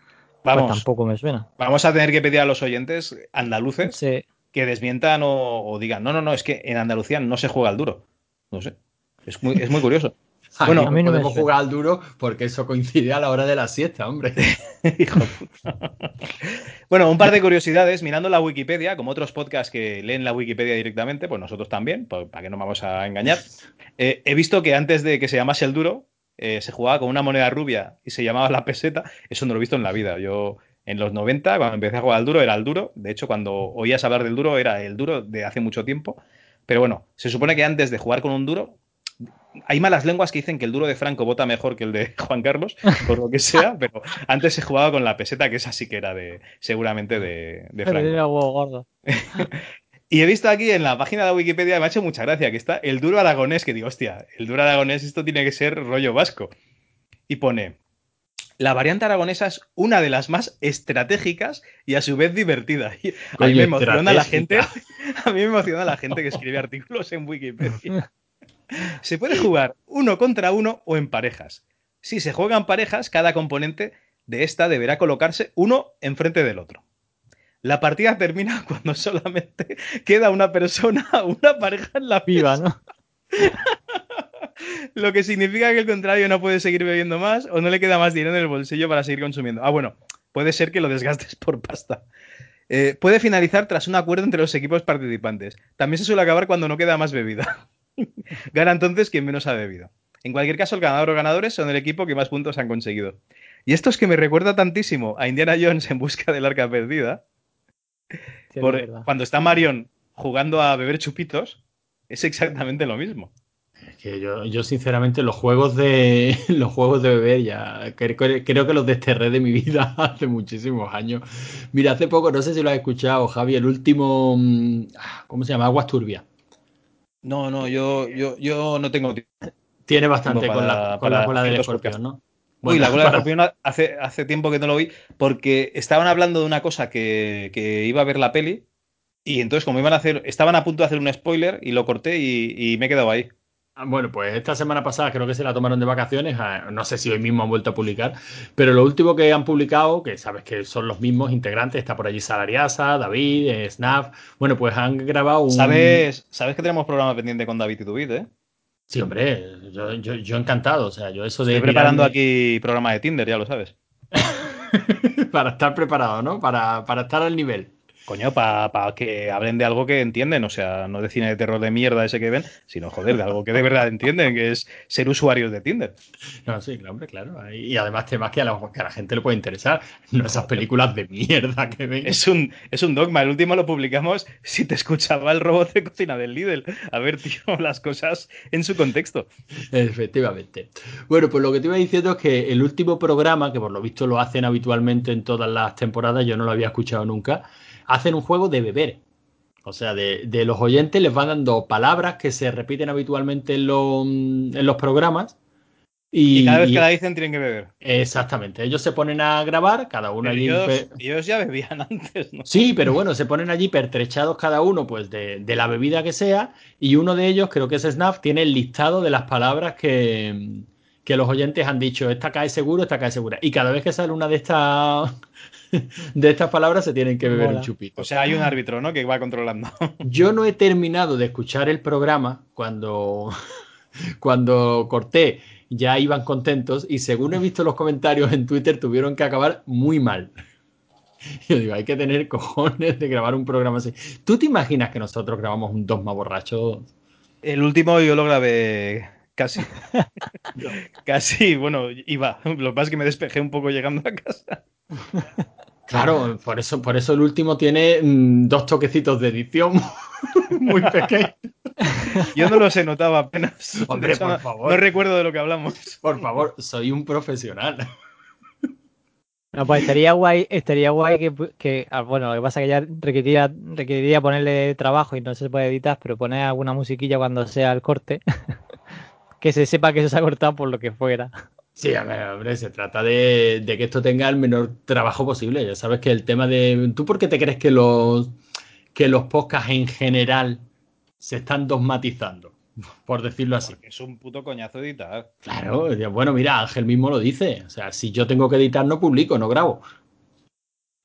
Vamos, pues tampoco me suena. Vamos a tener que pedir a los oyentes andaluces sí. que desmientan o, o, digan, no, no, no, es que en Andalucía no se juega al duro. No sé. Es muy, es muy curioso. Bueno, a mí no podemos jugar al duro porque eso coincide a la hora de la siesta, hombre. Hijo bueno, un par de curiosidades. Mirando la Wikipedia, como otros podcasts que leen la Wikipedia directamente, pues nosotros también, pues, para que no vamos a engañar. Eh, he visto que antes de que se llamase el duro, eh, se jugaba con una moneda rubia y se llamaba la peseta. Eso no lo he visto en la vida. Yo en los 90, cuando empecé a jugar al duro, era el duro. De hecho, cuando oías hablar del duro, era el duro de hace mucho tiempo. Pero bueno, se supone que antes de jugar con un duro, hay malas lenguas que dicen que el duro de Franco vota mejor que el de Juan Carlos, por lo que sea, pero antes se jugaba con la peseta, que esa sí que era de, seguramente de, de Franco. y he visto aquí en la página de Wikipedia, me ha hecho mucha gracia, que está el duro aragonés, que digo, hostia, el duro aragonés, esto tiene que ser rollo vasco. Y pone, la variante aragonesa es una de las más estratégicas y a su vez divertida. Y a mí me emociona la gente, a mí me emociona la gente que escribe artículos en Wikipedia. Se puede jugar uno contra uno o en parejas. Si se juegan parejas, cada componente de esta deberá colocarse uno enfrente del otro. La partida termina cuando solamente queda una persona o una pareja en la viva, ¿no? Lo que significa que el contrario no puede seguir bebiendo más o no le queda más dinero en el bolsillo para seguir consumiendo. Ah, bueno, puede ser que lo desgastes por pasta. Eh, puede finalizar tras un acuerdo entre los equipos participantes. También se suele acabar cuando no queda más bebida. Gana entonces quien menos ha bebido. En cualquier caso, el ganador o ganadores son el equipo que más puntos han conseguido. Y esto es que me recuerda tantísimo a Indiana Jones en busca del arca perdida. Sí, por, cuando está Marion jugando a beber chupitos, es exactamente lo mismo. Es que yo, yo, sinceramente, los juegos de los juegos de beber ya creo, creo, que los desterré de mi vida hace muchísimos años. Mira, hace poco, no sé si lo has escuchado, Javi, el último, mm, ah, ¿cómo se llama? Aguas turbias. No, no, yo, yo, yo no tengo Tiene bastante para, con, la, con la cola del escorpión, ¿no? Bueno, Uy, la cola del escorpión hace, hace tiempo que no lo vi porque estaban hablando de una cosa que, que, iba a ver la peli y entonces como iban a hacer, estaban a punto de hacer un spoiler y lo corté y, y me he quedado ahí. Ah, bueno, pues esta semana pasada creo que se la tomaron de vacaciones, ah, no sé si hoy mismo han vuelto a publicar, pero lo último que han publicado, que sabes que son los mismos integrantes, está por allí Salariasa, David, eh, Snap, bueno, pues han grabado un... ¿Sabes, sabes que tenemos programa pendiente con David y David, eh? Sí, hombre, yo, yo, yo, encantado, o sea, yo eso de... Estoy preparando aquí programa de Tinder, ya lo sabes. para estar preparado, ¿no? Para, para estar al nivel. Coño, para pa que hablen de algo que entienden, o sea, no de cine de terror de mierda ese que ven, sino joder, de algo que de verdad entienden, que es ser usuarios de Tinder. No, sí, claro, hombre, claro. Y además temas que a, la, que a la gente le puede interesar, no esas películas de mierda que ven. Es un, es un dogma, el último lo publicamos si te escuchaba el robot de cocina del Lidl. A ver, tío, las cosas en su contexto. Efectivamente. Bueno, pues lo que te iba diciendo es que el último programa, que por lo visto lo hacen habitualmente en todas las temporadas, yo no lo había escuchado nunca, hacen un juego de beber. O sea, de, de, los oyentes les van dando palabras que se repiten habitualmente en, lo, en los programas. Y, y, cada vez que la dicen tienen que beber. Exactamente. Ellos se ponen a grabar, cada uno pero allí. Ellos, ellos, ya bebían antes, ¿no? Sí, pero bueno, se ponen allí pertrechados cada uno, pues, de, de, la bebida que sea. Y uno de ellos, creo que es Snap, tiene el listado de las palabras que, que los oyentes han dicho. Esta cae seguro, esta cae segura. Y cada vez que sale una de estas de estas palabras se tienen que beber Mola. un chupito. O sea, hay un árbitro, ¿no? Que va controlando. Yo no he terminado de escuchar el programa cuando, cuando corté. Ya iban contentos y según he visto los comentarios en Twitter tuvieron que acabar muy mal. Yo digo, hay que tener cojones de grabar un programa así. ¿Tú te imaginas que nosotros grabamos un Dogma borracho? El último yo lo grabé casi. casi, bueno, iba. Lo que pasa es que me despejé un poco llegando a casa. Claro, por eso, por eso el último tiene mm, dos toquecitos de edición muy pequeños. Yo no los he notado apenas. Hombre, por no- favor. No recuerdo de lo que hablamos. Por favor, soy un profesional. No, pues estaría guay, estaría guay que, que- ah, bueno, lo que pasa es que ya requeriría, requeriría ponerle trabajo y no se puede editar, pero poner alguna musiquilla cuando sea el corte, que se sepa que eso se ha cortado por lo que fuera. Sí, a ver, hombre, se trata de, de que esto tenga el menor trabajo posible. Ya sabes que el tema de. ¿Tú por qué te crees que los, que los podcasts en general se están dogmatizando? Por decirlo así. Porque es un puto coñazo editar. Claro, bueno, mira, Ángel mismo lo dice. O sea, si yo tengo que editar, no publico, no grabo.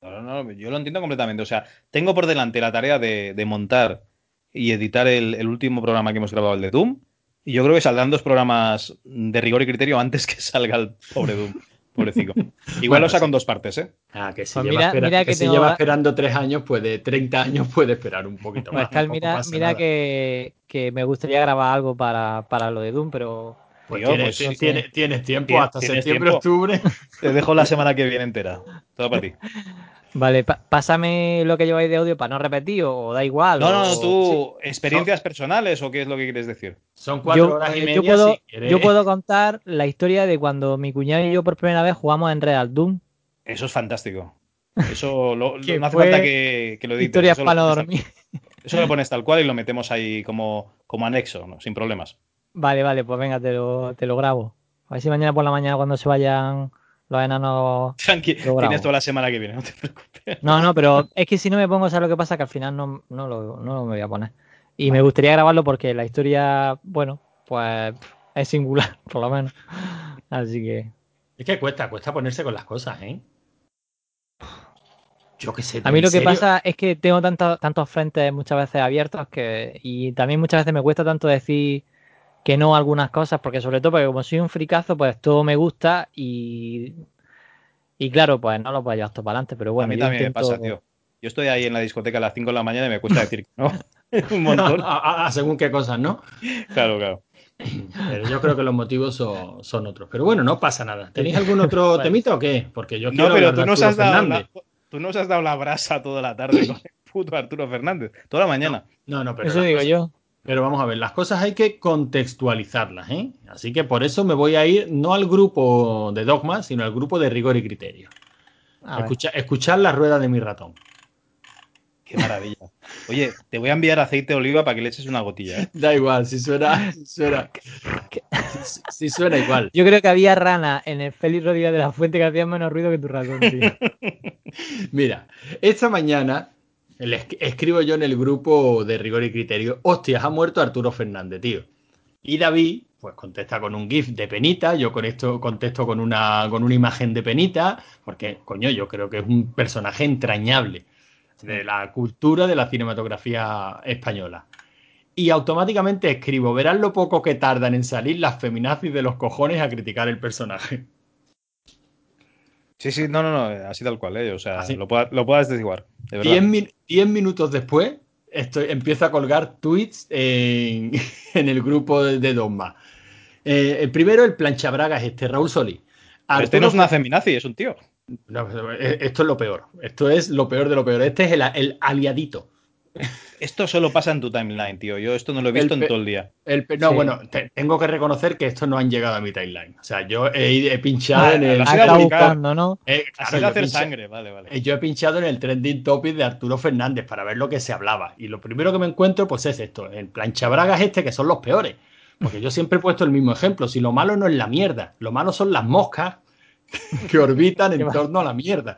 No, no, no, yo lo entiendo completamente. O sea, tengo por delante la tarea de, de montar y editar el, el último programa que hemos grabado, el de Doom. Y yo creo que saldrán dos programas de rigor y criterio antes que salga el pobre Doom. Pobrecito. Igual Bueno, lo saco sí. en dos partes, ¿eh? Ah, que si, Pues lleva, mira- espera- mira que que si lleva la- esperando tres años, puede, 30 años puede esperar un poquito más. Pascal, mira, mira que, que me gustaría grabar algo para, para lo de Doom, pero Pues Tío, tienes, pues sí, tienes- sí. tienes- tienes tiempo Tienes- hasta tienes septiembre, tiempo. octubre. Te dejo la semana que viene entera. Todo para ti. vale, pa- pásame lo que lleváis de audio para no repetir o, da igual. No, no, o- no, tú, experiencias personales o qué es lo que quieres decir. Son cuatro yo, horas y media. yo puedo, si yo puedo contar la historia de cuando mi cuñado y yo por primera vez jugamos en Real Doom. Eso es fantástico. Eso lo- no hace falta que, que lo edites. Historias Eso lo para no pones dormir. tal- Eso lo pones tal cual y lo metemos ahí como, como anexo, ¿no? sin problemas. Vale, vale, pues venga, te lo, te lo grabo. A ver si mañana por la mañana cuando se vayan los enanos... Tranqui, Lo tienes toda la semana que viene, no te preocupes. No, no, pero es que si no me pongo, ¿sabes lo que pasa? Que al final no, no, lo, no lo me voy a poner. Y me gustaría grabarlo porque la historia, bueno, pues es singular, por lo menos. Así que... Es que cuesta, cuesta ponerse con las cosas, ¿eh? Yo qué sé. A mí ¿en lo que pasa es que tengo tantos, tantos frentes muchas veces abiertos que y también muchas veces me cuesta tanto decir que no algunas cosas, porque sobre todo porque como soy un fricazo, pues todo me gusta y y claro, pues no lo puedo llevar todo para adelante, pero bueno, a mí también intento- me pasa, tío. Yo estoy ahí en la discoteca a las 5 de la mañana y me cuesta decir que no. Un montón. Según qué cosas, ¿no? Claro, claro. Pero yo creo que los motivos son, son otros. Pero bueno, no pasa nada. ¿Tenéis algún otro Bueno. temita o qué? Porque yo No, quiero pero hablar de tú nos, Arturo has dado Fernández. la, tú nos has dado la brasa toda la tarde con el puto Arturo Fernández. Toda la mañana. No, no, pero, Eso digo yo. Pero vamos a ver, las cosas hay que contextualizarlas, ¿eh? Así que por eso me voy a ir no al grupo de dogma, sino al grupo de rigor y criterio. A escuchar la rueda de mi ratón. Qué maravilla. Oye, te voy a enviar aceite de oliva para que le eches una gotilla. ¿eh? Da igual, si suena, si suena, si, si suena igual. Yo creo que había rana en el Félix Rodríguez de la Fuente que hacía menos ruido que tu ratón, tío. Mira, esta mañana le esc- escribo yo en el grupo de rigor y criterio, hostias, ha muerto Arturo Fernández, tío. Y David, pues contesta con un GIF de penita, yo con esto contesto con una, con una imagen de penita, porque, coño, yo creo que es un personaje entrañable de la cultura de la cinematografía española. Y automáticamente escribo, verás lo poco que tardan en salir las feminazis de los cojones a criticar el personaje. Sí, sí, no, no, no, así tal cual, ¿eh? O sea, Así. lo, pueda- lo puedas desiguar. De min- minutos después, estoy, empiezo a colgar tweets en, en el grupo de, de Dogma. Eh, el primero, el planchabragas este, Raúl Solí. Pero este Arturo no es una feminazi, es un tío. No, eh, esto es lo peor. Esto es lo peor de lo peor. Este es el, el aliadito. Esto solo pasa en tu timeline, tío. Yo esto no lo he El visto en todo el día. El no, Sí. bueno, te- tengo que reconocer que estos no han llegado a mi timeline. O sea, yo he, he pinchado Ah, en el. ido buscando, ¿no? eh, claro, hacer sangre, vale, vale. Eh, Yo he pinchado en el trending topic de Arturo Fernández para ver lo que se hablaba. Y lo primero que me encuentro, pues es esto: el planchabragas este, que son los peores. Porque yo siempre he puesto el mismo ejemplo. Si lo malo no es la mierda, lo malo son las moscas que orbitan en torno a la mierda.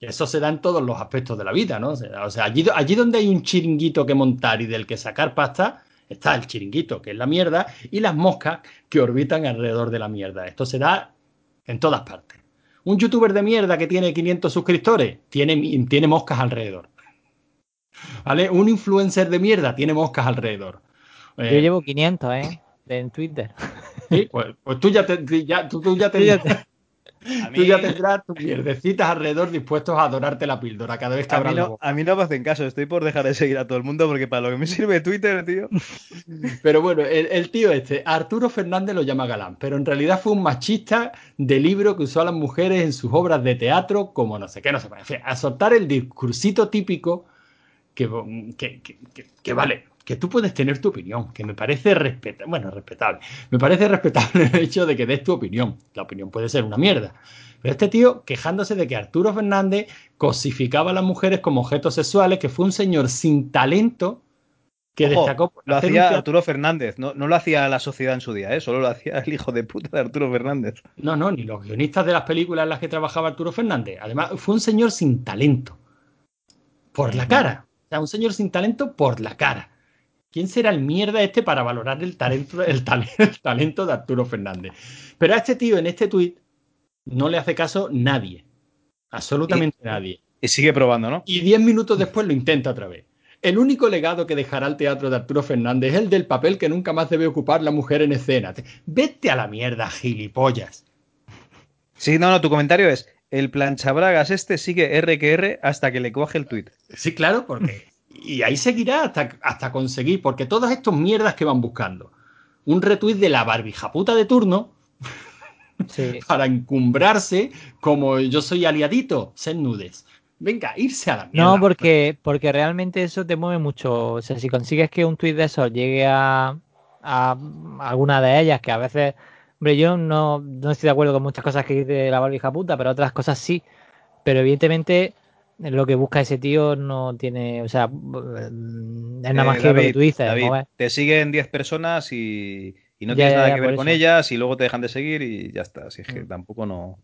Eso se da en todos los aspectos de la vida, ¿no? O sea, o sea, allí, allí donde hay un chiringuito que montar y del que sacar pasta, está el chiringuito, que es la mierda, y las moscas que orbitan alrededor de la mierda. Esto se da en todas partes. Un youtuber de mierda que tiene 500 suscriptores tiene, tiene moscas alrededor. ¿Vale? Un influencer de mierda tiene moscas alrededor. Eh, Yo llevo 500, ¿eh? En Twitter. sí, pues, pues tú ya te, ya, tú, tú ya te- Te- Tú ya tendrás tus mierdecitas alrededor dispuestos a adorarte la píldora cada vez que a mí, no, a mí no me hacen caso, estoy por dejar de seguir a todo el mundo porque para lo que me sirve Twitter, tío. Pero bueno, el, el tío este, Arturo Fernández lo llama galán, pero en realidad fue un machista de libro que usó a las mujeres en sus obras de teatro como no sé qué, no sé. En fin, a soltar el discursito típico que, que, que, que- que vale, que tú puedes tener tu opinión, que me parece respetable, bueno, respetable, me parece respetable el hecho de que des tu opinión. La opinión puede ser una mierda. Pero este tío quejándose de que Arturo Fernández cosificaba a las mujeres como objetos sexuales, que fue un señor sin talento que Ojo, destacó por Lo un hacía Arturo Fernández, no, no lo hacía la sociedad en su día, ¿eh? solo lo hacía el hijo de puta de Arturo Fernández. No, no, ni los guionistas de las películas en las que trabajaba Arturo Fernández. Además, fue un señor sin talento. Por la cara. O sea, un señor sin talento por la cara. ¿Quién será el mierda este para valorar el talento, el, tal- el talento de Arturo Fernández? Pero a este tío en este tuit no le hace caso nadie. Absolutamente nadie. Y sigue probando, ¿no? Y diez minutos después lo intenta otra vez. El único legado que dejará el teatro de Arturo Fernández es el del papel que nunca más debe ocupar la mujer en escena. Vete a la mierda, gilipollas. Sí, no, no, tu comentario es, el planchabragas este sigue R que R hasta que le coge el tuit. Sí, claro, porque. Y ahí seguirá hasta, hasta conseguir, porque todos estos mierdas que van buscando. Un retweet de la barbija puta de turno Sí. para encumbrarse como yo soy aliadito, ser nudes. Venga, irse a la mierda. No, porque, porque realmente eso te mueve mucho. O sea, si consigues que un tuit de esos llegue a, a alguna de ellas, que a veces, hombre, yo no, no estoy de acuerdo con muchas cosas que dice la barbija puta, pero otras cosas sí. Pero evidentemente lo que busca ese tío no tiene, o sea, es nada más Eh, que lo que tú dices. David, te siguen 10 personas y, y no Ya, tienes ya, nada ya, que ver con ellas y luego te dejan de seguir y ya está. Así es que Mm. tampoco no...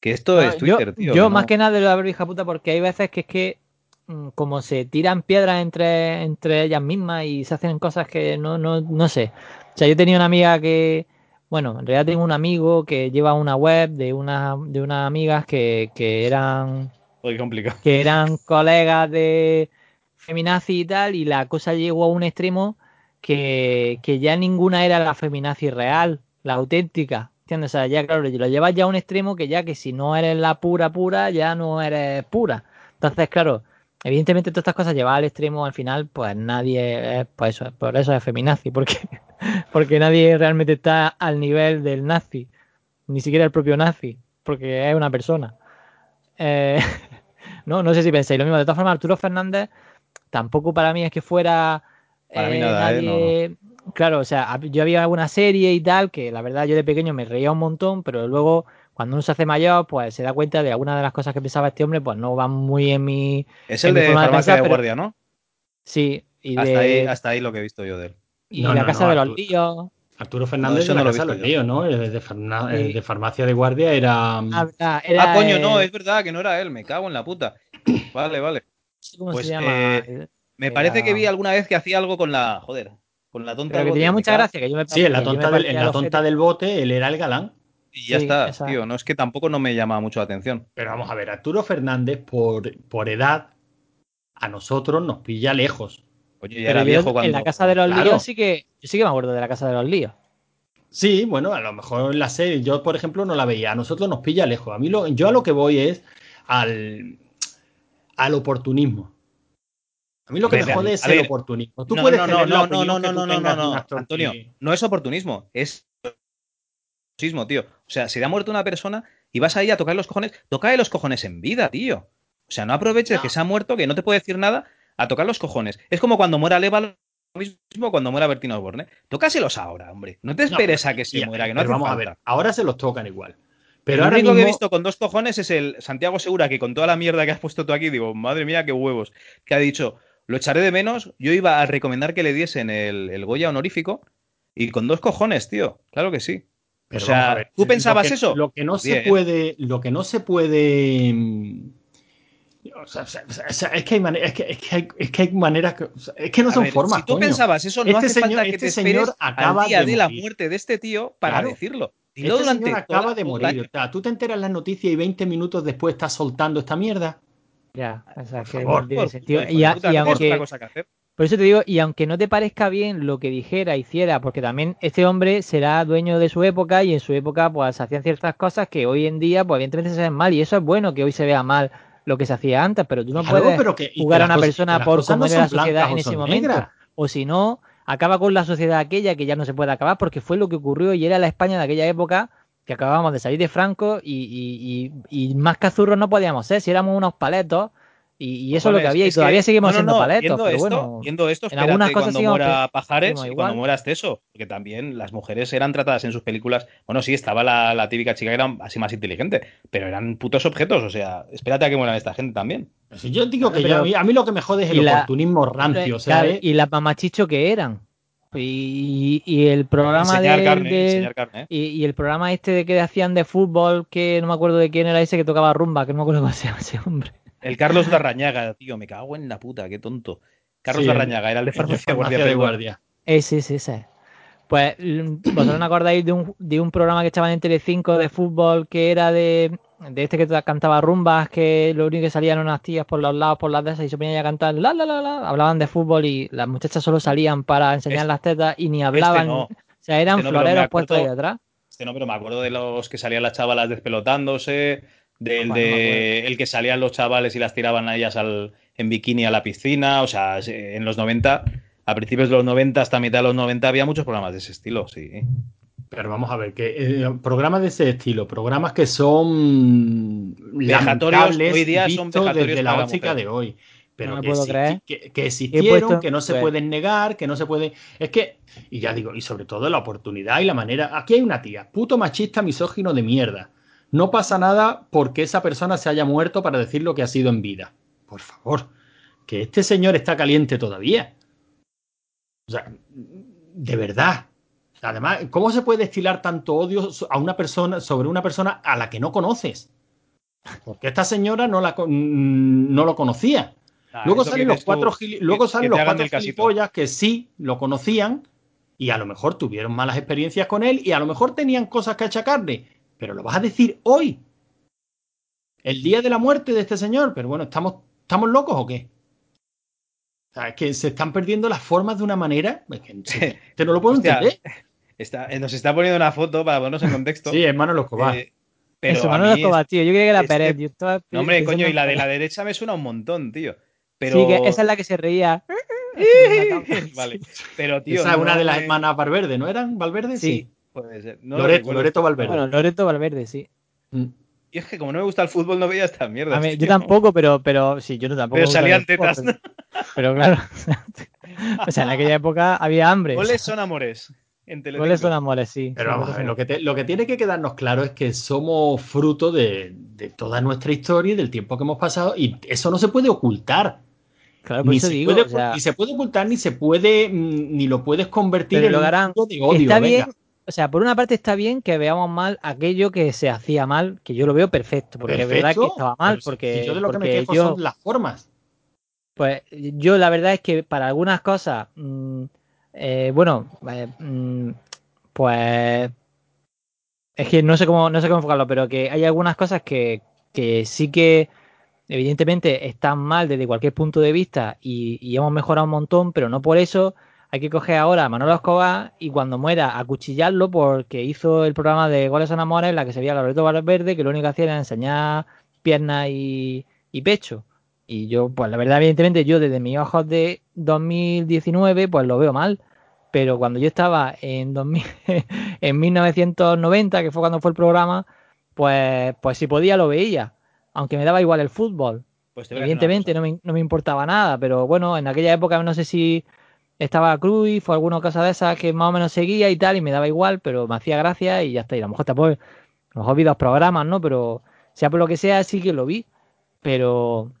Que esto es Twitter, yo, tío. yo no- más que nada de la barbija puta porque hay veces que es que mm, como se tiran piedras entre, entre ellas mismas y se hacen cosas que no, no, no sé. O sea, yo tenía una amiga que, bueno, en realidad tengo un amigo que lleva una web de una, de unas amigas que, que eran Complicado. que eran colegas de feminazi y tal, y la cosa llegó a un extremo que, que ya ninguna era la feminazi real, la auténtica. ¿Entiendes? O sea, ya claro, lo llevas ya a un extremo que ya que si no eres la pura pura, ya no eres pura. Entonces, claro, evidentemente todas estas cosas llevadas al extremo, al final, pues nadie es, pues por eso es feminazi, porque, porque nadie realmente está al nivel del nazi, ni siquiera el propio nazi, porque es una persona. Eh, no, no sé si pensáis lo mismo. De todas formas, Arturo Fernández tampoco para mí es que fuera Para mí eh, nada, ¿eh? nadie- Claro, o sea, yo había alguna serie y tal que la verdad yo de pequeño me reía un montón, pero luego cuando uno se hace mayor, pues se da cuenta de algunas de las cosas que pensaba este hombre, pues no van muy en mi... Es en el mi de forma de farmacia pensar, de pero- guardia, ¿no? Sí, y Hasta, de, ahí, hasta ahí lo que he visto yo de él. y No, la no, casa no, de los Arturo. líos. Arturo Fernández eso de la no lo he Casa de visto los yo. Líos, ¿no? El de, farna- Sí. el de farmacia de guardia era. Ah, verdad, era ah, coño, no, el- es verdad que no era él, me cago en la puta. Vale, vale. no ¿Cómo pues, se llama? eh, Me Era- parece que vi alguna vez que hacía algo con la. Joder, con la tonta Pero que bote, tenía me mucha gracia, que yo me Sí, en la me tonta, del, parecía en la los tonta fetos. del bote, él era el galán. Y ya Sí, está, esa. tío. No es que tampoco no me llama mucho la atención. Pero vamos a ver, Arturo Fernández, por, por edad, a nosotros nos pilla lejos. Coño, ya Pero era yo viejo cuando. En la casa de los Claro. líos sí que. Yo sí que me acuerdo de la casa de los líos. Sí, bueno, a lo mejor en la serie, yo por ejemplo no la veía, a nosotros nos pilla lejos. A mí lo, yo a lo que voy es al, al oportunismo. A mí lo que me jode es el oportunismo. Tú no, puedes no, no, tener la no, no, no, no, no, no, no, actor Antonio, que- no es oportunismo, es oportunismo, tío. O sea, si le ha muerto una persona y vas ahí a tocar los cojones, toca los cojones en vida, tío. O sea, no aproveches No. que se ha muerto, que no te puede decir nada, a tocar los cojones. Es como cuando muera Leva lo mismo cuando muera Bertino Osborne. Tócaselos ahora, hombre. No te No, esperes a que se Ya, muera, que no hace vamos falta. a ver, ahora se los tocan igual. Pero ahora único mismo, que he visto con dos cojones es el Santiago Segura, que con toda la mierda que has puesto tú aquí, digo, madre mía, qué huevos. Que ha dicho, lo echaré de menos. Yo iba a recomendar que le diesen el, el Goya honorífico. Y con dos cojones, tío. Claro que sí. Pero o sea, ver, ¿tú pensabas lo que- eso? Lo que no se puede, lo que no se puede. O sea, o sea, o sea, es que hay maneras, es que, es que hay, es que hay maneras que, o sea, es que no A son ver, formas. Si tú coño. pensabas eso, no Este hace señor- falta que este te señor esperes acaba al día de de, la muerte de este tío para Claro. decirlo. Dilo Este durante señor acaba de morir. O sea, tú te enteras la noticia y 20 minutos después estás soltando esta mierda. Ya, o sea, Por que favor, no tiene Por sentido. Y, a- y aunque, otra cosa que hacer. Por eso te digo, y aunque no te parezca bien lo que dijera, hiciera, porque también este hombre será dueño de su época y en su época pues hacían ciertas cosas que hoy en día pues evidentemente se ven mal y eso es bueno que hoy se vea mal lo que se hacía antes, pero tú no Claro, puedes pero que- y jugar a una cosas- persona por cómo no era la sociedad en ese momento. negras. O si no, acaba con la sociedad aquella que ya no se puede acabar porque fue lo que ocurrió y era la España de aquella época que acabábamos de salir de Franco y, y- y- y más cazurros no podíamos ser, si éramos unos paletos y, y eso es lo que había y es que- todavía seguimos no, no, siendo no, paletos, viendo pero esto, bueno. viendo esto, en espérate algunas cosas cuando muera Pajares y cuando muera Esteso, porque también las mujeres eran tratadas en sus películas, bueno, sí, estaba la, la típica chica que era así más inteligente, pero eran putos objetos, o sea, espérate a que mueran esta gente también. Si yo digo que Pero- ya- a, mí, a mí lo que me jode es el la- oportunismo rancio. O sea, Claro, es- y las mamachicho que eran. Y, y el programa de, carne, de- enseñar carne, ¿eh? y, y el programa este de que hacían de fútbol, que no me acuerdo de quién era ese que tocaba rumba, que no me acuerdo cómo se llama ese hombre. El Carlos Larrañaga, tío, me cago en la puta, qué tonto. Carlos Sí, era el de el de farmacia, farmacia guardia, de guardia. Ese, ese, ese. Pues, mm, ¿vosotros no acordáis de un, de un programa que estaban en Telecinco de fútbol que era de, de este que cantaba rumbas, que lo único que salían unas tías por los lados, por las de esas, y se ponían a cantar, la, la, la, la, hablaban de fútbol y las muchachas solo salían para enseñar Este- las tetas y ni hablaban. no. O sea, eran Este no, floreros acuerdo- puestos ahí atrás. Este no, pero me acuerdo de los que salían las chavalas despelotándose, del no de el que salían los chavales y las tiraban a ellas al, en bikini a la piscina. O sea, en los 90, a principios de los 90 hasta mitad de los 90 había muchos programas de ese estilo, sí. Pero vamos a ver, que eh, programas de ese estilo, programas que son hoy día son desde la óptica de hoy. Pero No que, puedo exi- creer. que, existieron, puesto- que no se pues- pueden negar, que no se pueden. Es que, y ya digo, y sobre todo la oportunidad y la manera. Aquí hay una tía, puto machista, misógino de mierda. No pasa nada porque esa persona se haya muerto para decir lo que ha sido en vida. Por favor, que este señor está caliente todavía. O sea, de verdad. Además, ¿cómo se puede destilar tanto odio a una persona sobre una persona a la que no conoces? Porque esta señora no la con- no lo conocía. Ah, luego salen los tú, cuatro gili- luego que- salen que los cuatro gilipollas que sí lo conocían y a lo mejor tuvieron malas experiencias con él y a lo mejor tenían cosas que achacarle. Pero lo vas a decir hoy. El día de la muerte de este señor. Pero bueno, ¿estamos, ¿estamos locos o qué? O sea, es que se están perdiendo las formas de una manera. es que se- te no lo puedo Hostia, entender. Está- eh, nos está poniendo una foto para ponernos en contexto. Sí, hermano Los Escobar. Eh, pero Eso, mí Escobar, es- tío. Yo creía que era este- Pérez. yo estaba No, hombre, coño, y la de la derecha me suena un montón, tío. Pero... Sí, que esa es la que se reía. vale. Pero, tío. Esa es una de las me- hermanas Valverde, ¿no eran Valverde? Sí. Puede ser. No lo Loreto, Valverde. Bueno, Loreto Valverde, sí. Mm. Y es que como no me gusta el fútbol, no veía esta mierda. A mí- yo tampoco, pero, pero sí, yo no tampoco. Pero salían tetas. Pero, pero claro. o sea, en aquella época había hambre. Goles son amores. Goles son amores, sí. Pero vamos a ver, lo que, te- lo que tiene que quedarnos claro es que somos fruto de, de toda nuestra historia y del tiempo que hemos pasado y eso no se puede ocultar. Claro, por Ni eso se, digo. puede, o sea, ni se puede ocultar, ni se puede, mm, ni lo puedes convertir en lo un de odio. está venga. bien, o sea, por una parte está bien que veamos mal aquello que se hacía mal, que yo lo veo perfecto, porque es verdad que estaba mal, porque, si yo de lo que me quejo yo, son las formas. pues yo la verdad es que para algunas cosas, mm, eh, bueno, eh, mm, pues es que no sé cómo, no sé cómo enfocarlo, pero que hay algunas cosas que, que sí que evidentemente están mal desde cualquier punto de vista y, y hemos mejorado un montón, pero no por eso hay que coger ahora a Manolo Escobar y cuando muera acuchillarlo porque hizo el programa de Goles son Amores en la que se veía a Loreto Valverde que lo único que hacía era enseñar piernas y, y pecho. Y yo, pues la verdad, evidentemente, yo desde mis ojos de 2019, pues lo veo mal. Pero cuando yo estaba en 2000, en 1990, que fue cuando fue el programa, pues, pues si podía lo veía. Aunque me daba igual el fútbol. Pues Evidentemente no me, no me importaba nada, pero bueno, en aquella época no sé si estaba Cruyff o alguna cosa de esas que más o menos seguía y tal, y me daba igual, pero me hacía gracia y ya está. Y a lo mejor tampoco, a lo mejor vi dos programas, ¿no? Pero sea por lo que sea, sí que lo vi. Pero,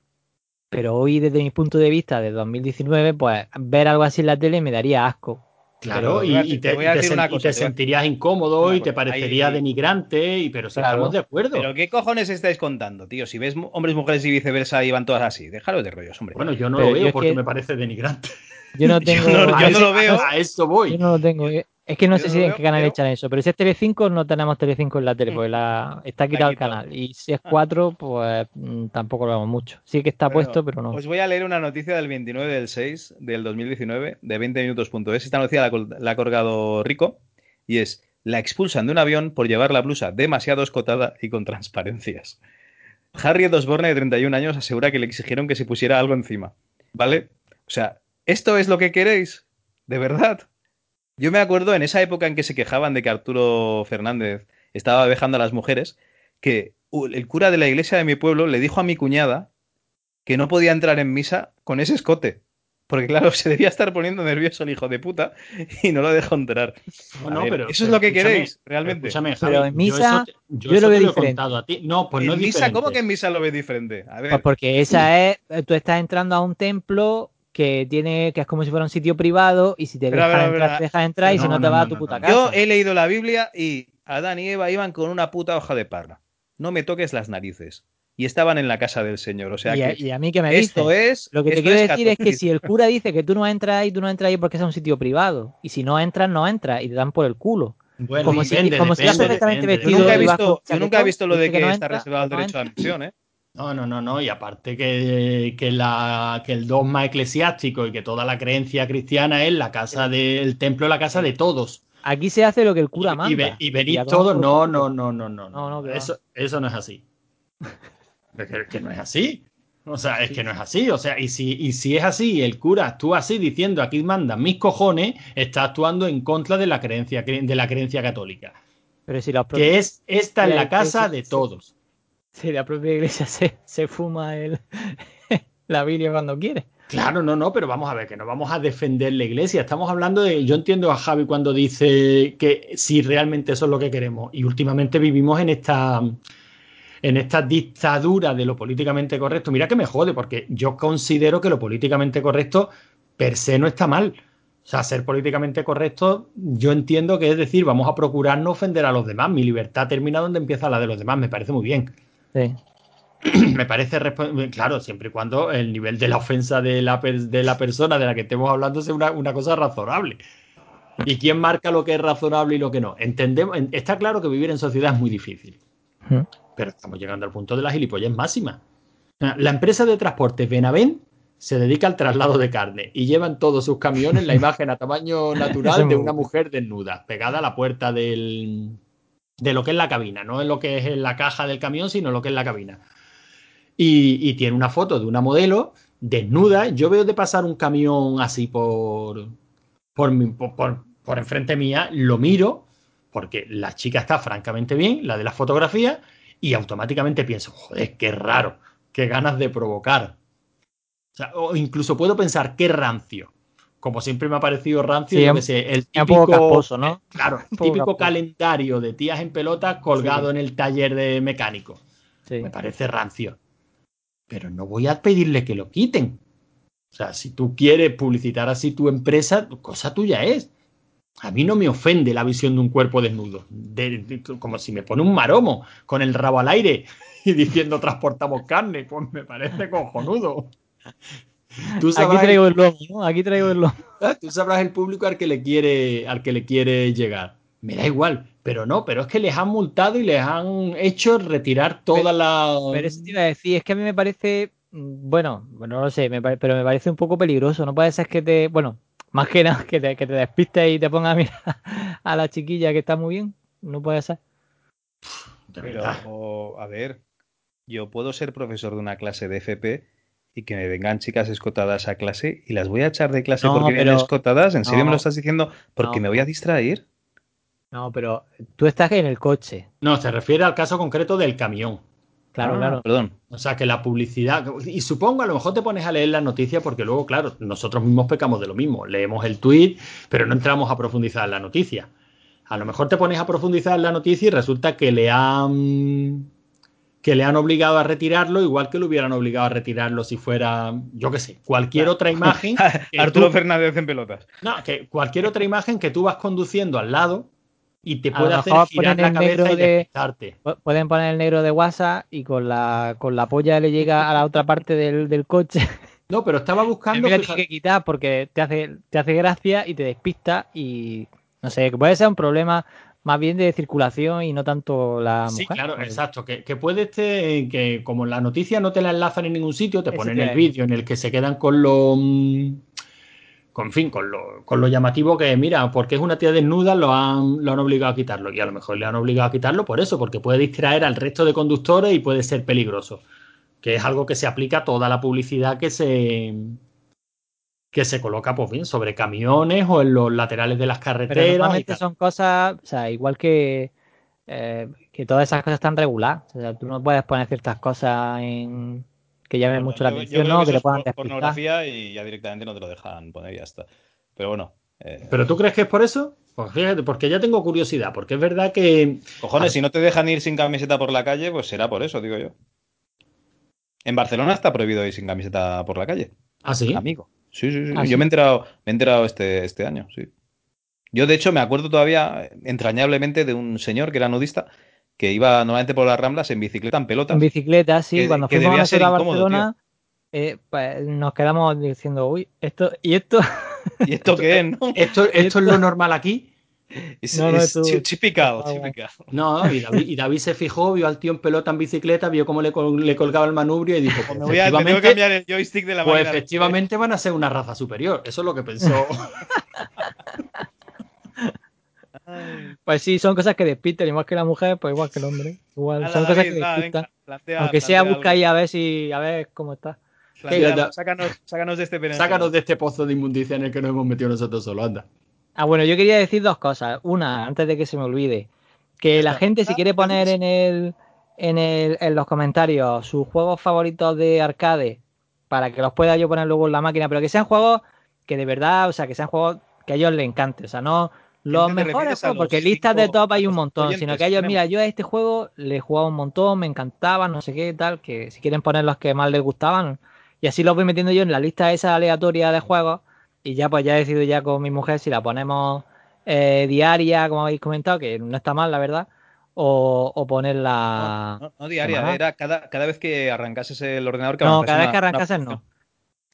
pero hoy, desde mi punto de vista de 2019, pues ver algo así en la tele me daría asco. Claro, Pero y, te y sen- cosa, sentirías incómodo Una y te parecería ahí- denigrante, y, pero si Claro. estamos de acuerdo. Pero ¿qué cojones estáis contando, tío? Si ves hombres, mujeres y viceversa y van todas así, déjalo de rollos, hombre. Bueno, yo no Pero lo veo porque que- me parece denigrante. Yo no tengo. no- A yo eso- no lo veo. A eso voy. yo no lo tengo. Es que no sé si en veo, qué canal pero- echan eso, pero si es Tele5 no tenemos Tele5 en la tele, porque la, está quitado el quitado. canal. Y si es 4, pues mm, tampoco lo vemos mucho. Sí que está Bueno, puesto, pero no. Os voy a leer una noticia del 29 del 6 del 2019 de 20minutos.es. Esta noticia la ha colgado Rico y es la expulsan de un avión por llevar la blusa demasiado escotada y con transparencias. Harriet Osborne, de 31 años, asegura que le exigieron que se pusiera algo encima. ¿Vale? O sea, ¿esto es lo que queréis? ¿De verdad? Yo me acuerdo en esa época en que se quejaban de que Arturo Fernández estaba dejando a las mujeres, que el cura de la iglesia de mi pueblo le dijo a mi cuñada que no podía entrar en misa con ese escote. Porque claro, se debía estar poniendo nervioso el hijo de puta y no lo dejó entrar. No, A no, ver, pero, eso es lo que queréis, realmente. Escúchame, Pero en misa, yo, eso te- yo yo eso lo veo te lo he diferente. contado a ti. No, pues no en es misa, diferente. ¿cómo que en misa lo ves diferente? A ver, Pues porque esa es, tú estás entrando a un templo que tiene, que es como si fuera un sitio privado, y si te dejas entrar, te dejas entrar, y No, si no, no, te vas no, a tu no, puta no. casa. yo he leído la Biblia y Adán y Eva iban con una puta hoja de parra. No me toques las narices. Y estaban en la casa del Señor. O sea y, a, que y a mí que me esto es. Lo que te quiero es decir es que si el cura dice que tú no entras ahí, tú no entras ahí porque es un sitio privado. Y si no entras, no entras y te dan por el culo. Bueno, como si- depende, como si depende, perfectamente depende. Yo vestido nunca he visto, yo nunca he visto lo de dice que, que no está entra, reservado el no derecho a la admisión, ¿eh? No, no, no, no. Y aparte que, que, la, que el dogma eclesiástico y que toda la creencia cristiana es la casa del templo, la casa de todos. Aquí se hace lo que el cura manda. y, ve- y venís todos. No, no, no, no, no. No, no, eso, eso no es así. Es que, que no es así. O sea, es que no es así. O sea, y si, y si es así, el cura actúa así diciendo aquí mandan mis cojones, está actuando en contra de la creencia, de la creencia católica. Pero si, los Que es esta en Sí, la casa de todos. Si la propia iglesia se, se fuma el, la Biblia cuando quiere. Claro, no, no, pero vamos a ver, que no vamos a defender la iglesia. Estamos hablando de. Yo entiendo a Javi cuando dice que si realmente eso es lo que queremos. Y últimamente vivimos en esta. En esta dictadura de lo políticamente correcto. Mira que me jode, porque yo considero que lo políticamente correcto per se no está mal. O sea, ser políticamente correcto, yo entiendo que es decir, vamos a procurar no ofender a los demás. Mi libertad termina donde empieza la de los demás. Me parece muy bien Sí. me parece claro siempre y cuando el nivel de la ofensa de la, de la persona de la que estemos hablando sea una, una cosa razonable. Y quién marca lo que es razonable y lo que no entendemos en- está claro que vivir en sociedad es muy difícil. Mm. pero estamos llegando al punto de la gilipollez máxima la empresa de transportes Benavent se dedica al traslado de carne y llevan todos sus camiones la imagen a tamaño natural de una mujer desnuda pegada a la puerta del de lo que es la cabina, no es lo que es la caja del camión, sino lo que es la cabina. Y, tiene una foto de una modelo desnuda. Yo veo de pasar un camión así por, por, por, por- enfrente mía, lo miro, porque la chica está francamente bien, la de la fotografía, y automáticamente pienso, joder, qué raro, qué ganas de provocar. O incluso puedo pensar, qué rancio. Como siempre me ha parecido rancio, Sí, yo que sé, el típico, casposo, calendario de tías en pelotas colgado en el taller de mecánico. Sí. Me parece rancio. Pero no voy a pedirle que lo quiten. O sea, si tú quieres publicitar así tu empresa, cosa tuya es. A mí no me ofende la visión de un cuerpo desnudo. De- de- como si me pone un maromo con el rabo al aire y diciendo transportamos carne. Pues me parece cojonudo. Tú Aquí traigo el lomo, ¿no? Aquí traigo el lomo. el, tú sabrás el público al que le quiere, al que le quiere llegar. Me da igual, pero no, pero es que les han multado y les han hecho retirar toda la. Pero eso te iba a decir, es que a mí me parece, mm, bueno, bueno, no lo sé, me pare- pero me parece un poco peligroso. No puede ser que te, bueno, más que nada que te, que te despistes y te pongas a mirar a la chiquilla que está muy bien. No puede ser. Pero, a ver, yo puedo ser profesor de una clase de FP y que me vengan chicas escotadas a clase y las voy a echar de clase No, porque vienen pero- escotadas. ¿En serio me lo estás diciendo? Porque No. me voy a distraer. No, pero tú estás en el coche. No, se refiere al caso concreto del camión. Claro, Ah, claro. Perdón. O sea, que la publicidad. Y supongo, a lo mejor te pones a leer la noticia porque luego, claro, nosotros mismos pecamos de lo mismo. Leemos el tweet, pero no entramos a profundizar en la noticia. A lo mejor te pones a profundizar en la noticia y resulta que le han. Que le han obligado a retirarlo, igual que lo hubieran obligado a retirarlo si fuera, yo qué sé, cualquier otra imagen. Arturo tú- Fernández en pelotas. no, que cualquier otra imagen que tú vas conduciendo al lado y te puede hacer girar la cabeza y de- Pueden poner el negro de WhatsApp y con la, con la polla le llega a la otra parte del, del coche. No, pero estaba buscando. tiene que quitar porque te hace, te hace gracia y te despista y No sé, que puede ser un problema más bien de circulación y no tanto la Sí, claro, exacto. Que, que puede este, que como la noticia no te la enlazan en ningún sitio, te ponen el vídeo en el que se quedan con lo. mm, Con fin, con lo, con lo llamativo que, mira, porque es una tía desnuda, lo han, lo han obligado a quitarlo. Y a lo mejor le han obligado a quitarlo por eso, porque puede distraer al resto de conductores y puede ser peligroso. Que es algo que se aplica a toda la publicidad que se que se coloca, pues bien, sobre camiones o en los laterales de las Pero carreteras. y normalmente son cosas, o sea, igual que, eh, que todas esas cosas están reguladas. O sea, tú no puedes poner ciertas cosas en que llamen Bueno, mucho la yo- atención, ¿no? que es puedan por- pornografía y ya directamente no te lo dejan poner y ya está. Pero bueno. eh, ¿Pero tú crees que es por eso? Pues fíjate, porque ya tengo curiosidad, porque es verdad que Cojones, Ah. si no te dejan ir sin camiseta por la calle, pues será por eso, digo yo. En Barcelona está prohibido ir sin camiseta por la calle. Ah, sí. Amigo. Sí, sí, sí. ¿Ah, Yo sí? me he enterado, me he enterado este, este año, sí. Yo, de hecho, me acuerdo todavía entrañablemente de un señor que era nudista que iba normalmente por las ramblas en bicicleta, en pelotas. En bicicleta, sí, Que- cuando que fuimos debía a ser a incómodo, Barcelona, eh, pues, nos quedamos diciendo, uy, esto, y esto, ¿Y esto qué es, no? Esto, esto es lo normal aquí. Es, No, no, es typical, typical. No, y David, y David se fijó, vio al tío en pelota en bicicleta, vio cómo le, col- le colgaba el manubrio y dijo, pues, voy a, tengo que efectivamente, cambiar el joystick de la pues efectivamente van a ser una raza superior. Eso es lo que pensó. Pues sí, son cosas que despistan, igual que la mujer, pues igual que el hombre. Igual, son cosas que venga, plantea- Aunque sea busca ahí a ver si, a ver cómo está. Plantea, sácanos, sácanos de este. Sácanos de este pozo de inmundicia en el que nos hemos metido nosotros solo, anda. Ah, bueno, yo quería decir dos cosas. Una, antes de que se me olvide, que la gente si quiere poner en el, en el, en los comentarios sus juegos favoritos de arcade para que los pueda yo poner luego en la máquina, pero que sean juegos que de verdad, o sea, que sean juegos que a ellos les encante, o sea, no los mejores a juegos, porque listas de top hay a un montón, sino que que ellos, mira, yo a este juego le he jugado un montón, me encantaba, no sé qué, tal, que si quieren poner los que más les gustaban, y así los voy metiendo yo en la lista esa aleatoria de juegos, y ya pues ya he decidido ya con mi mujer si la ponemos eh, diaria, como habéis comentado, que no está mal, la verdad, o, o ponerla... No, no diaria, semanal. era cada, cada vez que arrancases el ordenador. Que No, cada vez que arrancases no.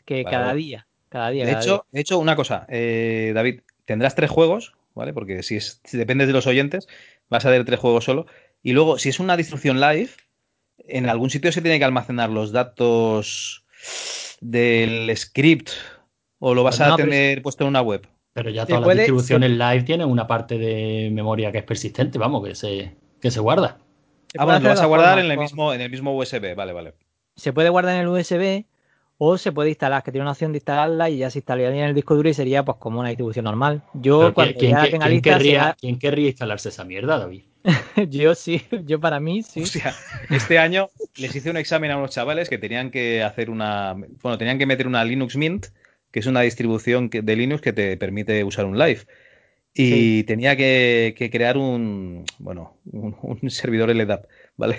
Que Vale, cada día. Cada día. De cada hecho, de hecho, una cosa, eh, David, tendrás tres juegos, ¿vale? Porque si, es, si dependes de los oyentes, vas a tener tres juegos solo. Y luego, si es una distribución live, en algún sitio se tiene que almacenar los datos del script o lo vas Pues a pero tener puesto en una web. Pero ya todas puede- las distribuciones live tienen una parte de memoria que es persistente, vamos, que se, que se guarda. Se Ah, bueno, lo vas a guardar formas, en el con- mismo, en el mismo USB, vale, vale. Se puede guardar en el USB o se puede instalar, que tiene una opción de instalarla y ya se instalaría en el disco duro y sería pues como una distribución normal. Yo Pero cuando ¿quién, ya quién- tenga quién lista, querría, quién querría instalarse esa mierda, David? yo sí, yo para mí sí. O sea, este año les hice un examen a unos chavales que tenían que hacer una. Bueno, tenían que meter una Linux Mint, que es una distribución que- de Linux que te permite usar un live. Y tenía que, que crear un. Bueno, un, un servidor LDAP, ¿vale?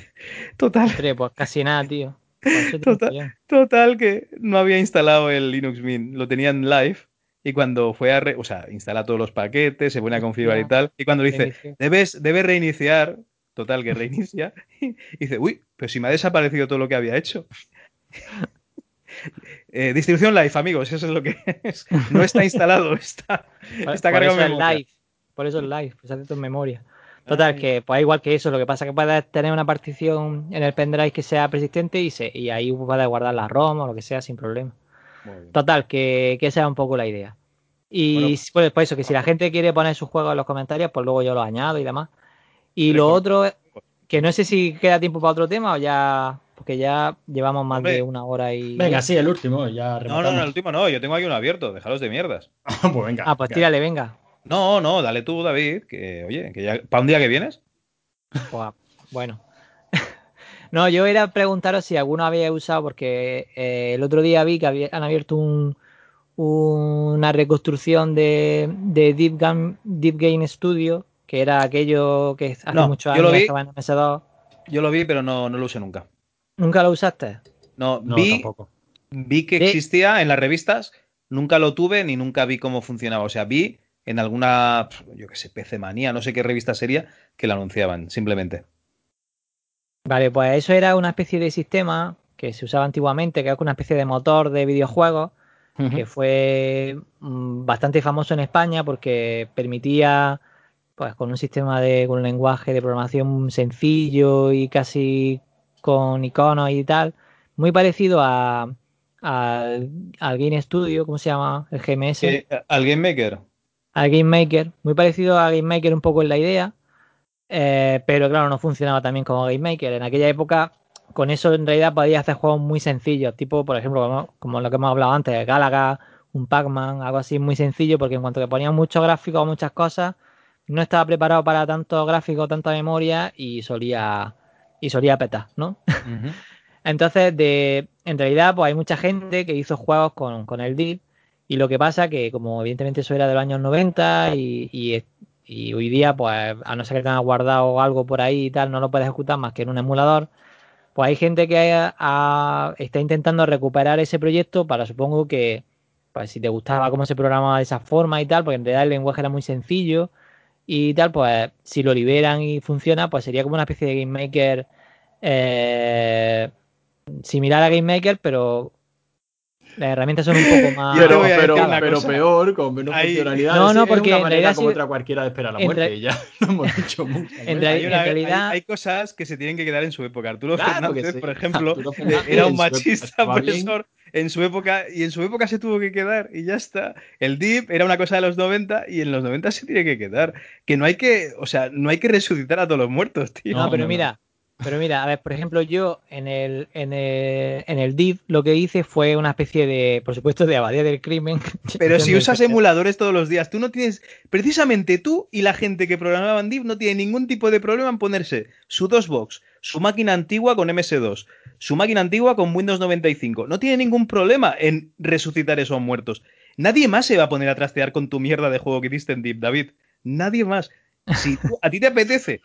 Total, Hombre, pues casi nada, tío. Total. total, que no había instalado el Linux Mint, lo tenía en live. Y cuando fue a. re- o sea, instala todos los paquetes, se pone a configurar y tal. Y cuando dice, Reinicio. debes, debes reiniciar. Total, que reinicia. Y dice, uy, pero si me ha desaparecido todo lo que había hecho. Eh, distribución live, amigos, eso es lo que es. No está instalado, está, está por cargado eso en es memoria. live. Por eso es live, pues hace todo en memoria. Total, Ay. que pues igual que eso, lo que pasa es que puedes tener una partición en el pendrive que sea persistente y, se, y ahí puedes guardar la ROM o lo que sea sin problema. Total, que, que esa es un poco la idea. Y Bueno, pues, pues eso, que si la gente quiere poner sus juegos en los comentarios, pues luego yo los añado y demás. Y lo otro, que no sé si queda tiempo para otro tema o ya, porque ya llevamos más Hombre. de una hora y... Venga, sí, el último, ya No, no, no, el último no, yo tengo aquí uno abierto, dejaros de mierdas. pues venga. Ah, pues venga. tírale, venga. No, no, dale tú, David, que oye, que ya, ¿para un día que vienes? Bueno. no, yo era preguntaros si alguno había usado, porque eh, el otro día vi que había- han abierto un, una reconstrucción de, de Deep, Game, Deep Game Studio, que era aquello que hace No, muchos yo lo años vi. estaba en MS2. Yo lo vi, pero no, no lo usé nunca. ¿Nunca lo usaste? No, No, vi, tampoco. vi que Sí. existía en las revistas, nunca lo tuve ni nunca vi cómo funcionaba. O sea, vi en alguna, yo qué sé, PC Manía, no sé qué revista sería, que la anunciaban, simplemente. Vale, pues eso era una especie de sistema que se usaba antiguamente, que era una especie de motor de videojuegos, que fue mm, bastante famoso en España porque permitía, pues con un sistema de, con un lenguaje de programación sencillo y casi con iconos y tal, muy parecido a, al, Game Studio, ¿cómo se llama? El GMS. Eh, al Game Maker. Al Game Maker, muy parecido a Game Maker un poco en la idea, eh, pero claro, no funcionaba también como Game Maker. En aquella época con eso en realidad podías hacer juegos muy sencillos, tipo, por ejemplo, como, lo que hemos hablado antes, Galaga, un Pac-Man, algo así muy sencillo, porque en cuanto que ponían muchos gráficos o muchas cosas, no estaba preparado para tanto gráfico, tanta memoria y solía, y solía petar, ¿no? Entonces, de, en realidad, pues hay mucha gente que hizo juegos con, con el DIP y lo que pasa que, como evidentemente eso era de los años 90 y, y, y hoy día, pues a no ser que tengas guardado algo por ahí y tal, no lo puedes ejecutar más que en un emulador, pues hay gente que está intentando recuperar ese proyecto para supongo que pues si te gustaba cómo se programaba de esa forma y tal, porque en realidad el lenguaje era muy sencillo y tal, pues si lo liberan y funciona, pues sería como una especie de Game Maker eh, similar a Game Maker, pero las herramientas son un poco más. pero, pero, peor, con menos funcionalidad. No, no, porque. Es una manera como otra cualquiera de esperar la muerte. Ya lo hemos dicho mucho. En, realidad. Hay, cosas que se tienen que quedar en su época. Arturo Fernández, por ejemplo, era un machista profesor en su época y en su época se tuvo que quedar y ya está. El DIP era una cosa de los 90 y en los 90 se tiene que quedar. Que no hay que, o sea, no hay que resucitar a todos los muertos, tío. No, pero mira, pero mira, a ver, por ejemplo, yo en el, en el, en el DIV lo que hice fue una especie de, por supuesto, de abadía del crimen. Pero si usas emuladores todos los días, tú no tienes, precisamente tú y la gente que programaba en DIV no tiene ningún tipo de problema en ponerse su DOSBox, su máquina antigua con MS2, su máquina antigua con Windows 95. No tiene ningún problema en resucitar esos muertos. Nadie más se va a poner a trastear con tu mierda de juego que diste en DIV, David. Nadie más. Si a ti te apetece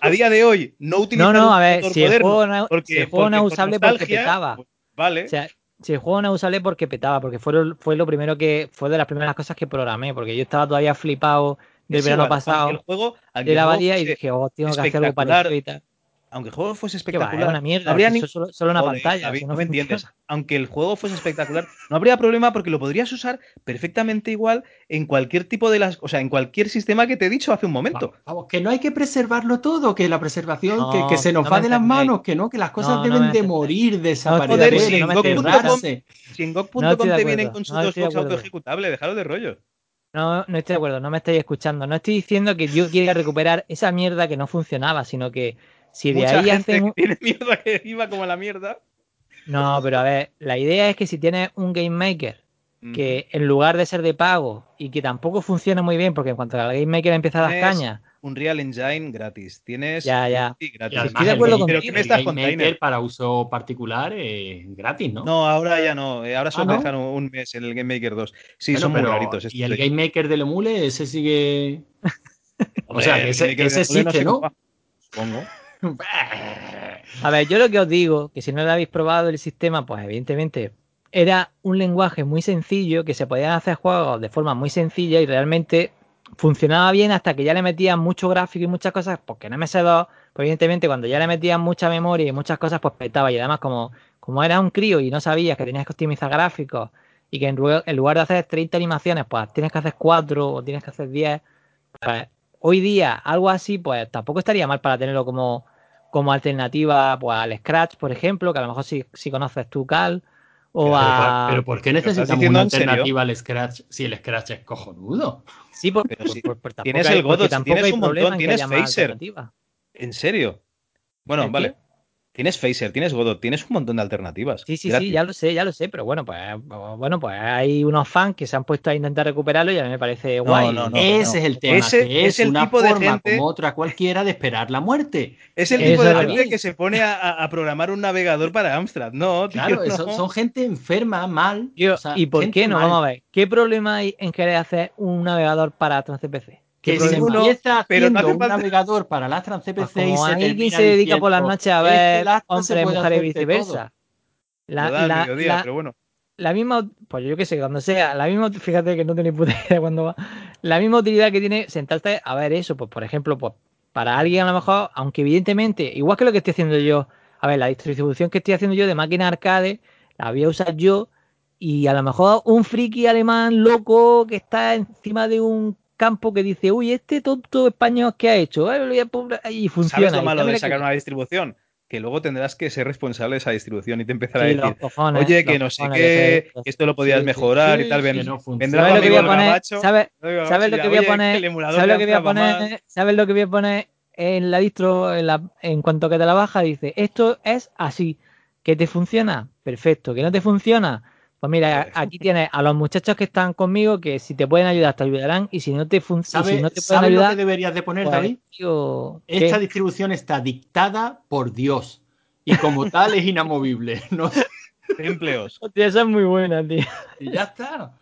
a día de hoy no utilizar No, no, a ver, si el juego no, porque, si el juego no usable porque petaba. Pues, vale. O sea, si el juego no usable porque petaba, porque fue fue lo primero que fue de las primeras cosas que programé, porque yo estaba todavía flipado del verano pasado el juego, de la abadía y dije, oh, tengo que hacer algo parecido y tal aunque el juego fuese espectacular, una mierda, habría ni... solo, una pantalla. no, me entiendes. Aunque el juego fuese espectacular, no habría problema porque lo podrías usar perfectamente igual en cualquier tipo de las, o sea, en cualquier sistema que te he dicho hace un momento. Vamos, que no hay que preservarlo todo, que la preservación, que, se nos va de las manos, que no, que las cosas deben de morir, desaparecer, si en GOG.com te vienen con sus dos box autoejecutables, déjalo de rollo. No, no estoy de acuerdo, no me estáis escuchando. No estoy diciendo que yo quiera recuperar esa mierda que no funcionaba, sino que si de ahí hacen. Tiene mierda que iba como la mierda. No, pero a ver, la idea es que si tienes un Game Maker que en lugar de ser de pago y que tampoco funciona muy bien, porque en cuanto al Game Maker empieza a las cañas. Un Real Engine gratis. Tienes. Ya, ya. Gratis. Estoy de acuerdo con ¿qué me estás Game para uso particular eh, gratis, ¿no? No, ahora ya no. Eh, ahora solo ¿Ah, dejan un mes en el Game Maker 2. Sí, son muy raritos. ¿Y el Game Maker del Emule, ese sigue. o sea, que ese, ese existe, ¿no? Supongo. A ver, yo lo que os digo, que si no lo habéis probado el sistema, pues evidentemente era un lenguaje muy sencillo, que se podían hacer juegos de forma muy sencilla y realmente funcionaba bien hasta que ya le metían mucho gráfico y muchas cosas, porque en MS2, pues evidentemente cuando ya le metían mucha memoria y muchas cosas, pues petaba. Y además como, como eras un crío y no sabías que tenías que optimizar gráficos y que en, lugar de hacer 30 animaciones, pues tienes que hacer 4 o tienes que hacer 10, pues hoy día algo así, pues tampoco estaría mal para tenerlo como, como alternativa pues, al Scratch, por ejemplo, que a lo mejor si, si conoces tú, Cal. O pero, a... pero ¿por qué necesitamos una alternativa al Scratch si el Scratch es cojonudo? Sí, porque, tienes el Godot, tienes un montón, tienes Phaser. ¿En serio? Bueno, vale. Tienes Phaser, tienes Godot, tienes un montón de alternativas. Sí, sí, sí, ya lo sé, ya lo sé, pero bueno, pues bueno, pues hay unos fans que se han puesto a intentar recuperarlo y a mí me parece guay. No, no, Ese es el tema, Ese, es, el una tipo forma de gente como otra cualquiera de esperar la muerte. Es el tipo de gente que se pone a, programar un navegador para Amstrad, no, Claro, son, gente enferma, mal. ¿Y por qué no? Vamos a ver, ¿qué problema hay en querer hacer un navegador para CPC? Que se empieza pero un navegador para la CPC y se alguien se dedica por las noches a ver hombres, mujeres y viceversa. La, la, la, pero bueno. la misma, pues yo qué sé, cuando sea, la misma, fíjate que no tenéis puta idea cuando va, la misma utilidad que tiene sentarte a ver eso, pues por ejemplo, pues para alguien a lo mejor, aunque evidentemente, igual que lo que estoy haciendo yo, a ver, la distribución que estoy haciendo yo de máquina arcade, la voy a usar yo y a lo mejor un friki alemán loco que está encima de un campo que dice, uy, este tonto español que ha hecho, y funciona. ¿Sabes lo malo de sacar que- una distribución? Que luego tendrás que ser responsable de esa distribución y te empezará Sí, a decir, cojones, oye, que no sé qué, que esto lo podías Sí, sí. mejorar y tal. sí, ven- no funciona. vendrá ¿Sabes tu lo que voy a poner? Gabacho, ¿Sabes, ¿sabes lo que voy a poner? ¿Sabes lo que voy a poner en la distro en, la- en cuanto que te la baja? Dice, esto es así. ¿Que te funciona? Perfecto. ¿Que no te funciona? Pues mira, Pues- aquí tienes a los muchachos que están conmigo que si te pueden ayudar te ayudarán y si no te funciona, ¿Sabes si no te pueden sabes lo ayudar, que deberías de poner, pues, David? tío, ¿qué? Esta distribución está dictada por Dios y como tal es inamovible. ¿no? Empleos. Hostia, esa es muy buena, tío. Y ya está.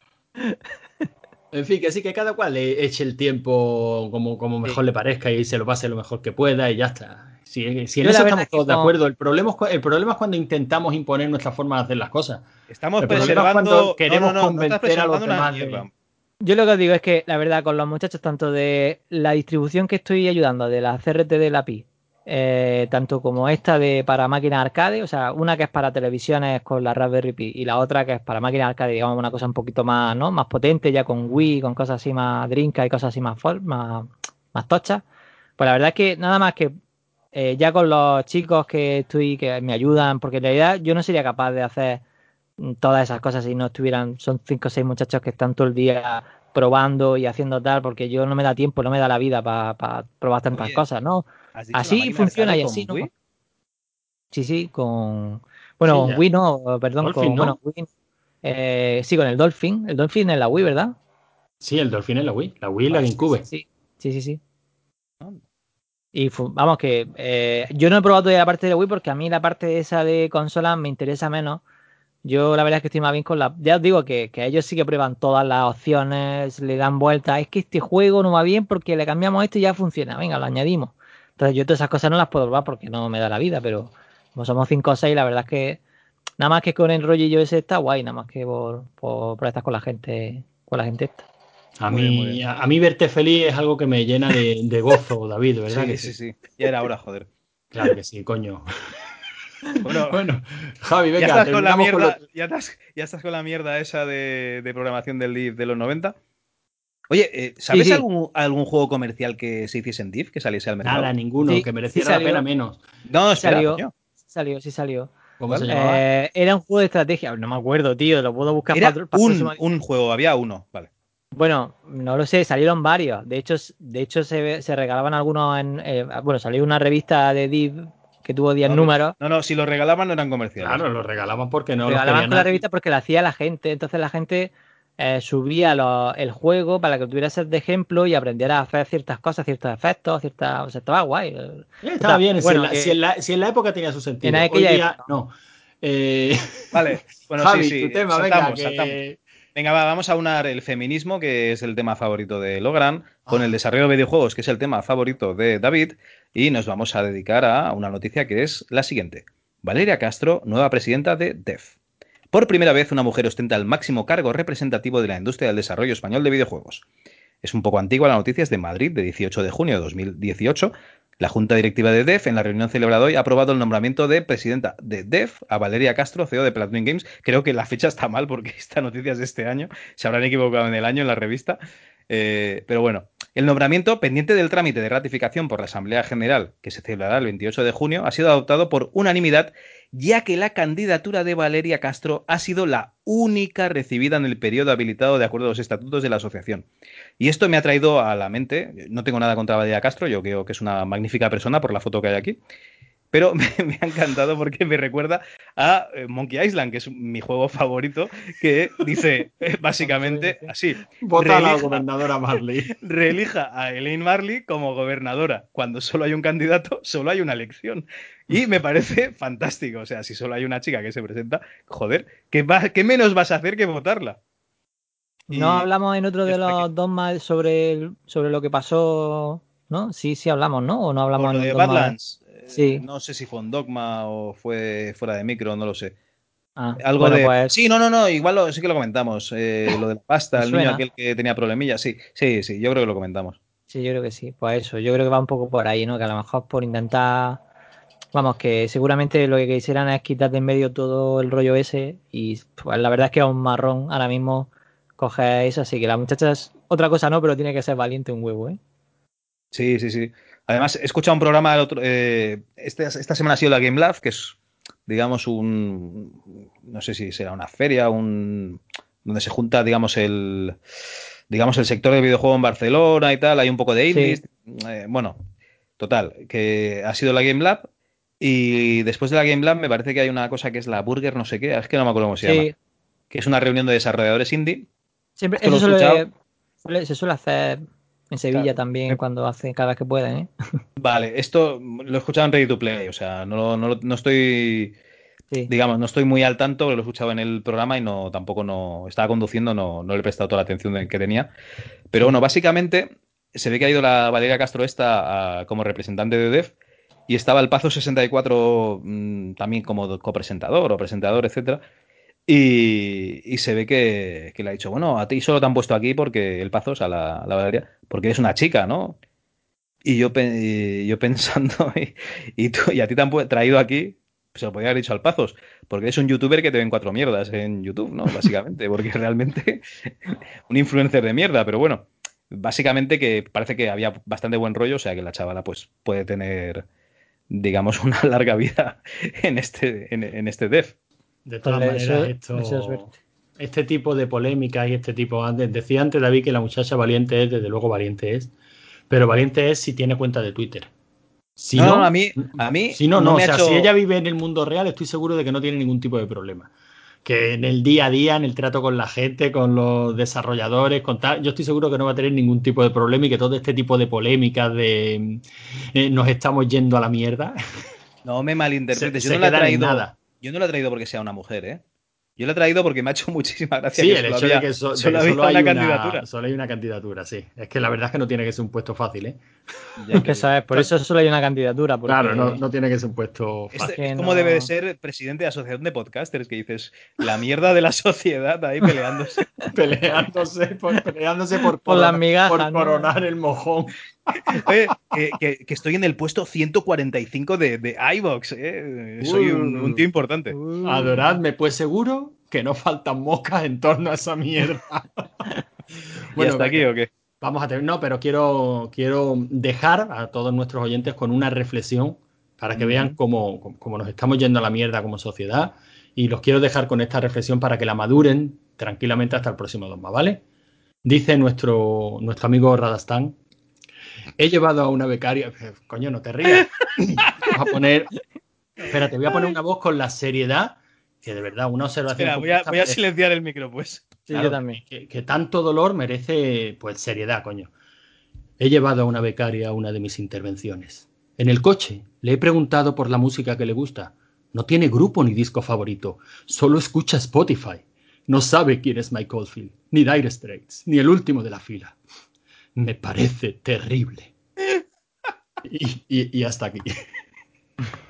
En fin, que sí, que cada cual le eche el tiempo como, como mejor le parezca y se lo pase lo mejor que pueda y ya está. Si, si en Yo eso estamos es que todos de acuerdo, el problema, es, el problema es cuando intentamos imponer nuestra forma de hacer las cosas. Estamos El es preservando. cuando queremos no, no, no, no estás convencer a los demás de-. Yo lo que os digo es que, la verdad, con los muchachos, tanto de la distribución que estoy ayudando, de la CRT de la PI, eh, tanto como esta de para máquinas arcade, o sea, una que es para televisiones con la Raspberry Pi y la otra que es para máquinas arcade, digamos, una cosa un poquito más, ¿no? Más potente, ya con Wii, con cosas así más drinkas y cosas así más, más, más tochas. Pues la verdad es que nada más que eh, ya con los chicos que estoy, que me ayudan, porque en realidad yo no sería capaz de hacer mm, todas esas cosas si no estuvieran, son cinco o seis muchachos que están todo el día probando y haciendo tal, porque yo no me da tiempo, no me da la vida para probar tantas Oye, cosas, ¿no? ¿Has dicho la Así funciona y así, ¿no? Wii? Sí, sí, con... Bueno, Sí, con. Wii no, perdón, Dolphin, con... ¿no? Bueno, Wii, eh, sí, con el Dolphin. El Dolphin es la Wii, ¿verdad? Sí, el Dolphin es la Wii, la Wii y la GameCube. Sí, sí, sí, sí. Y vamos, que eh, yo no he probado todavía la parte de la Wii porque a mí la parte esa de consola me interesa menos. Yo la verdad es que estoy más bien con la... Ya os digo que, que ellos sí que prueban todas las opciones, le dan vueltas. Es que este juego no va bien porque le cambiamos esto y ya funciona. Venga, lo añadimos. Entonces yo todas esas cosas no las puedo probar porque no me da la vida, pero como somos 5 o 6, la verdad es que nada más que con el rollillo ese está guay, nada más que por, por, por estar con la gente, con la gente esta. A Muy bien, muy mí, bien. a, a mí verte feliz es algo que me llena de, de gozo, David, ¿verdad? Sí, que sí, sí. Ya era hora, joder. Claro que sí, coño. Bueno, Bueno, Javi, ya, venga, estás con la con mierda, lo- ya, estás, ya estás con la mierda esa de, de programación del DIV de los 90. Oye, eh, ¿sabes Sí, sí. Algún, algún juego comercial que se hiciese en DIV, que saliese al mercado? Nada, ninguno, Sí, que sí mereciera la pena menos. No, espera, Salió. coño. Salió, sí salió. ¿Cómo se ¿Cuál? llamaba? Eh, era un juego de estrategia, no me acuerdo, tío, lo puedo buscar Era para, para el un, juego, había uno, vale. Bueno, no lo sé, salieron varios. De hecho, de hecho se, se regalaban algunos en. eh, bueno, salió una revista de Div que tuvo 10 No, números. No, no, si lo regalaban no eran comerciales. Claro, lo regalaban porque no lo regalaban querían con la revista porque la hacía la gente. Entonces la gente eh, subía lo- el juego para que lo tuviera ser de ejemplo y aprendiera a hacer ciertas cosas, ciertos efectos, ciertas. O sea, estaba guay. Eh, Estaba O sea, bien, si bueno, en la- que- si, en la, si en la época tenía su sentido. En Hoy aquella día, época. no. Eh, Vale, bueno, Javi, sí, sí. tu tema, saltamos, venga, que- saltamos. Venga, va, vamos a unar el feminismo, que es el tema favorito de Logran, con el desarrollo de videojuegos, que es el tema favorito de David, y nos vamos a dedicar a una noticia que es la siguiente. Valeria Castro, nueva presidenta de DEF. Por primera vez, una mujer ostenta el máximo cargo representativo de la industria del desarrollo español de videojuegos. Es un poco antigua la noticia, es de Madrid, de 18 de junio de 2018. La Junta Directiva de DEF, en la reunión celebrada hoy, ha aprobado el nombramiento de presidenta de DEF a Valeria Castro, CEO de Platinum Games. Creo que la fecha está mal porque esta noticia es de este año. Se habrán equivocado en el año en la revista. Eh, pero bueno, el nombramiento, pendiente del trámite de ratificación por la Asamblea General, que se celebrará el 28 de junio, ha sido adoptado por unanimidad, ya que la candidatura de Valeria Castro ha sido la única recibida en el periodo habilitado de acuerdo a los estatutos de la asociación. Y esto me ha traído a la mente, no tengo nada contra Valeria Castro, yo creo que es una magnífica persona por la foto que hay aquí, pero me, me ha encantado porque me recuerda a eh, Monkey Island, que es mi juego favorito, que dice eh, básicamente así, Vota a la gobernadora Marley. reelija a Elaine Marley como gobernadora. Cuando solo hay un candidato, solo hay una elección. Y me parece fantástico. O sea, si solo hay una chica que se presenta, joder, ¿qué, va- qué menos vas a hacer que votarla? Y- No hablamos en otro de los dogmas sobre, el- sobre lo que pasó, ¿no? Sí, sí hablamos, ¿no? ¿O no hablamos Por lo en de? Badlands. Sí. No sé si fue un dogma o fue fuera de micro, no lo sé. Ah, Algo bueno, de. pues- Sí, no, no, no, igual lo- sí que lo comentamos. eh, lo de la pasta, el niño aquel que tenía problemillas. Sí, sí, sí, yo creo que lo comentamos. Sí, yo creo que sí. Pues eso, yo creo que va un poco por ahí, ¿no? Que a lo mejor por intentar Vamos, que seguramente lo que quisieran es quitar de en medio todo el rollo ese y pues la verdad es que a un marrón ahora mismo coge eso, así que la muchacha es otra cosa no, pero tiene que ser valiente un huevo, ¿eh? Sí, sí, sí. Además, he escuchado un programa, otro, eh, este, esta semana ha sido la Game Lab, que es, digamos, un, no sé si será una feria, un, donde se junta, digamos, el, digamos, el sector de videojuego en Barcelona y tal, hay un poco de indies. Eh, bueno, total, que ha sido la Game Lab y después de la Game Lab me parece que hay una cosa que es la Burger no sé qué, es que no me acuerdo cómo se llama, que es una reunión de desarrolladores indie. Siempre, eso suele, se suele hacer en Sevilla también cuando hace cada vez que pueden, ¿eh? Vale, esto lo he escuchado en Ready to Play, o sea, no, no, no estoy digamos, no estoy muy al tanto, lo he escuchado en el programa y no tampoco no estaba conduciendo, no, no le he prestado toda la atención que tenía. Pero bueno, básicamente se ve que ha ido la Valeria Castro esta como representante de DEF y estaba el Pazo 64 mm, también como copresentador o presentador, etcétera. Y, se ve que, le ha dicho, bueno, a ti solo te han puesto aquí porque el Pazo, o sea, la, la Valeria, porque eres una chica, ¿no? Y yo, yo pensando, y, tú, y a ti te han traído aquí, se lo podría haber dicho al Pazos, porque es un youtuber que te ven cuatro mierdas en YouTube, ¿no? Básicamente, porque realmente un influencer de mierda, pero bueno, básicamente que parece que había bastante buen rollo, o sea que la chavala pues puede tener, digamos, una larga vida en este, en, este dev. De todas maneras, esto, este tipo de polémica y este tipo, antes, decía antes David que la muchacha valiente es, desde luego valiente es, pero valiente es si tiene cuenta de Twitter. Si no, a mí, a mí si no, no, o sea, si ella vive en el mundo real, estoy seguro de que no tiene ningún tipo de problema. Que en el día a día, en el trato con la gente, con los desarrolladores, con tal, yo estoy seguro que no va a tener ningún tipo de problema y que todo este tipo de polémicas de eh, nos estamos yendo a la mierda. No me malinterpretes, yo no la he traído. Yo no la he traído porque sea una mujer, ¿eh? Yo lo he traído porque me ha hecho muchísima gracia. Sí, el hecho de que, solo, hay una, candidatura. Solo hay una candidatura, sí. Es que la verdad es que no tiene que ser un puesto fácil, ¿eh? Es que sabes, por eso solo hay una candidatura. Claro, no, tiene que ser un puesto fácil. es como debe de ser presidente de asociación de podcasters, que dices, la mierda de la sociedad ahí peleándose. peleándose, por, peleándose por, por, por coronar el mojón. Oye, que, estoy en el puesto 145 de, de iVox, ¿eh? Soy un, tío importante. adoradme, pues seguro que no faltan moscas en torno a esa mierda. bueno, ¿Y aquí o qué? Vamos a tener, no, pero quiero, quiero dejar a todos nuestros oyentes con una reflexión para que vean cómo, cómo, nos estamos yendo a la mierda como sociedad. Y los quiero dejar con esta reflexión para que la maduren tranquilamente hasta el próximo dogma, ¿vale? Dice nuestro, nuestro amigo Radastán, He llevado a una becaria. Coño, no te rías. Vamos a poner. Espérate, voy a poner una voz con la seriedad que de verdad una observación. Espera, voy, a, silenciar el micro, pues. Sí, yo también. Que, tanto dolor merece, pues, seriedad, coño. He llevado a una becaria a una de mis intervenciones. En el coche le he preguntado por la música que le gusta. No tiene grupo ni disco favorito, solo escucha Spotify. No sabe quién es Mike Oldfield, ni Dire Straits, ni el último de la fila me parece terrible. Y, hasta aquí.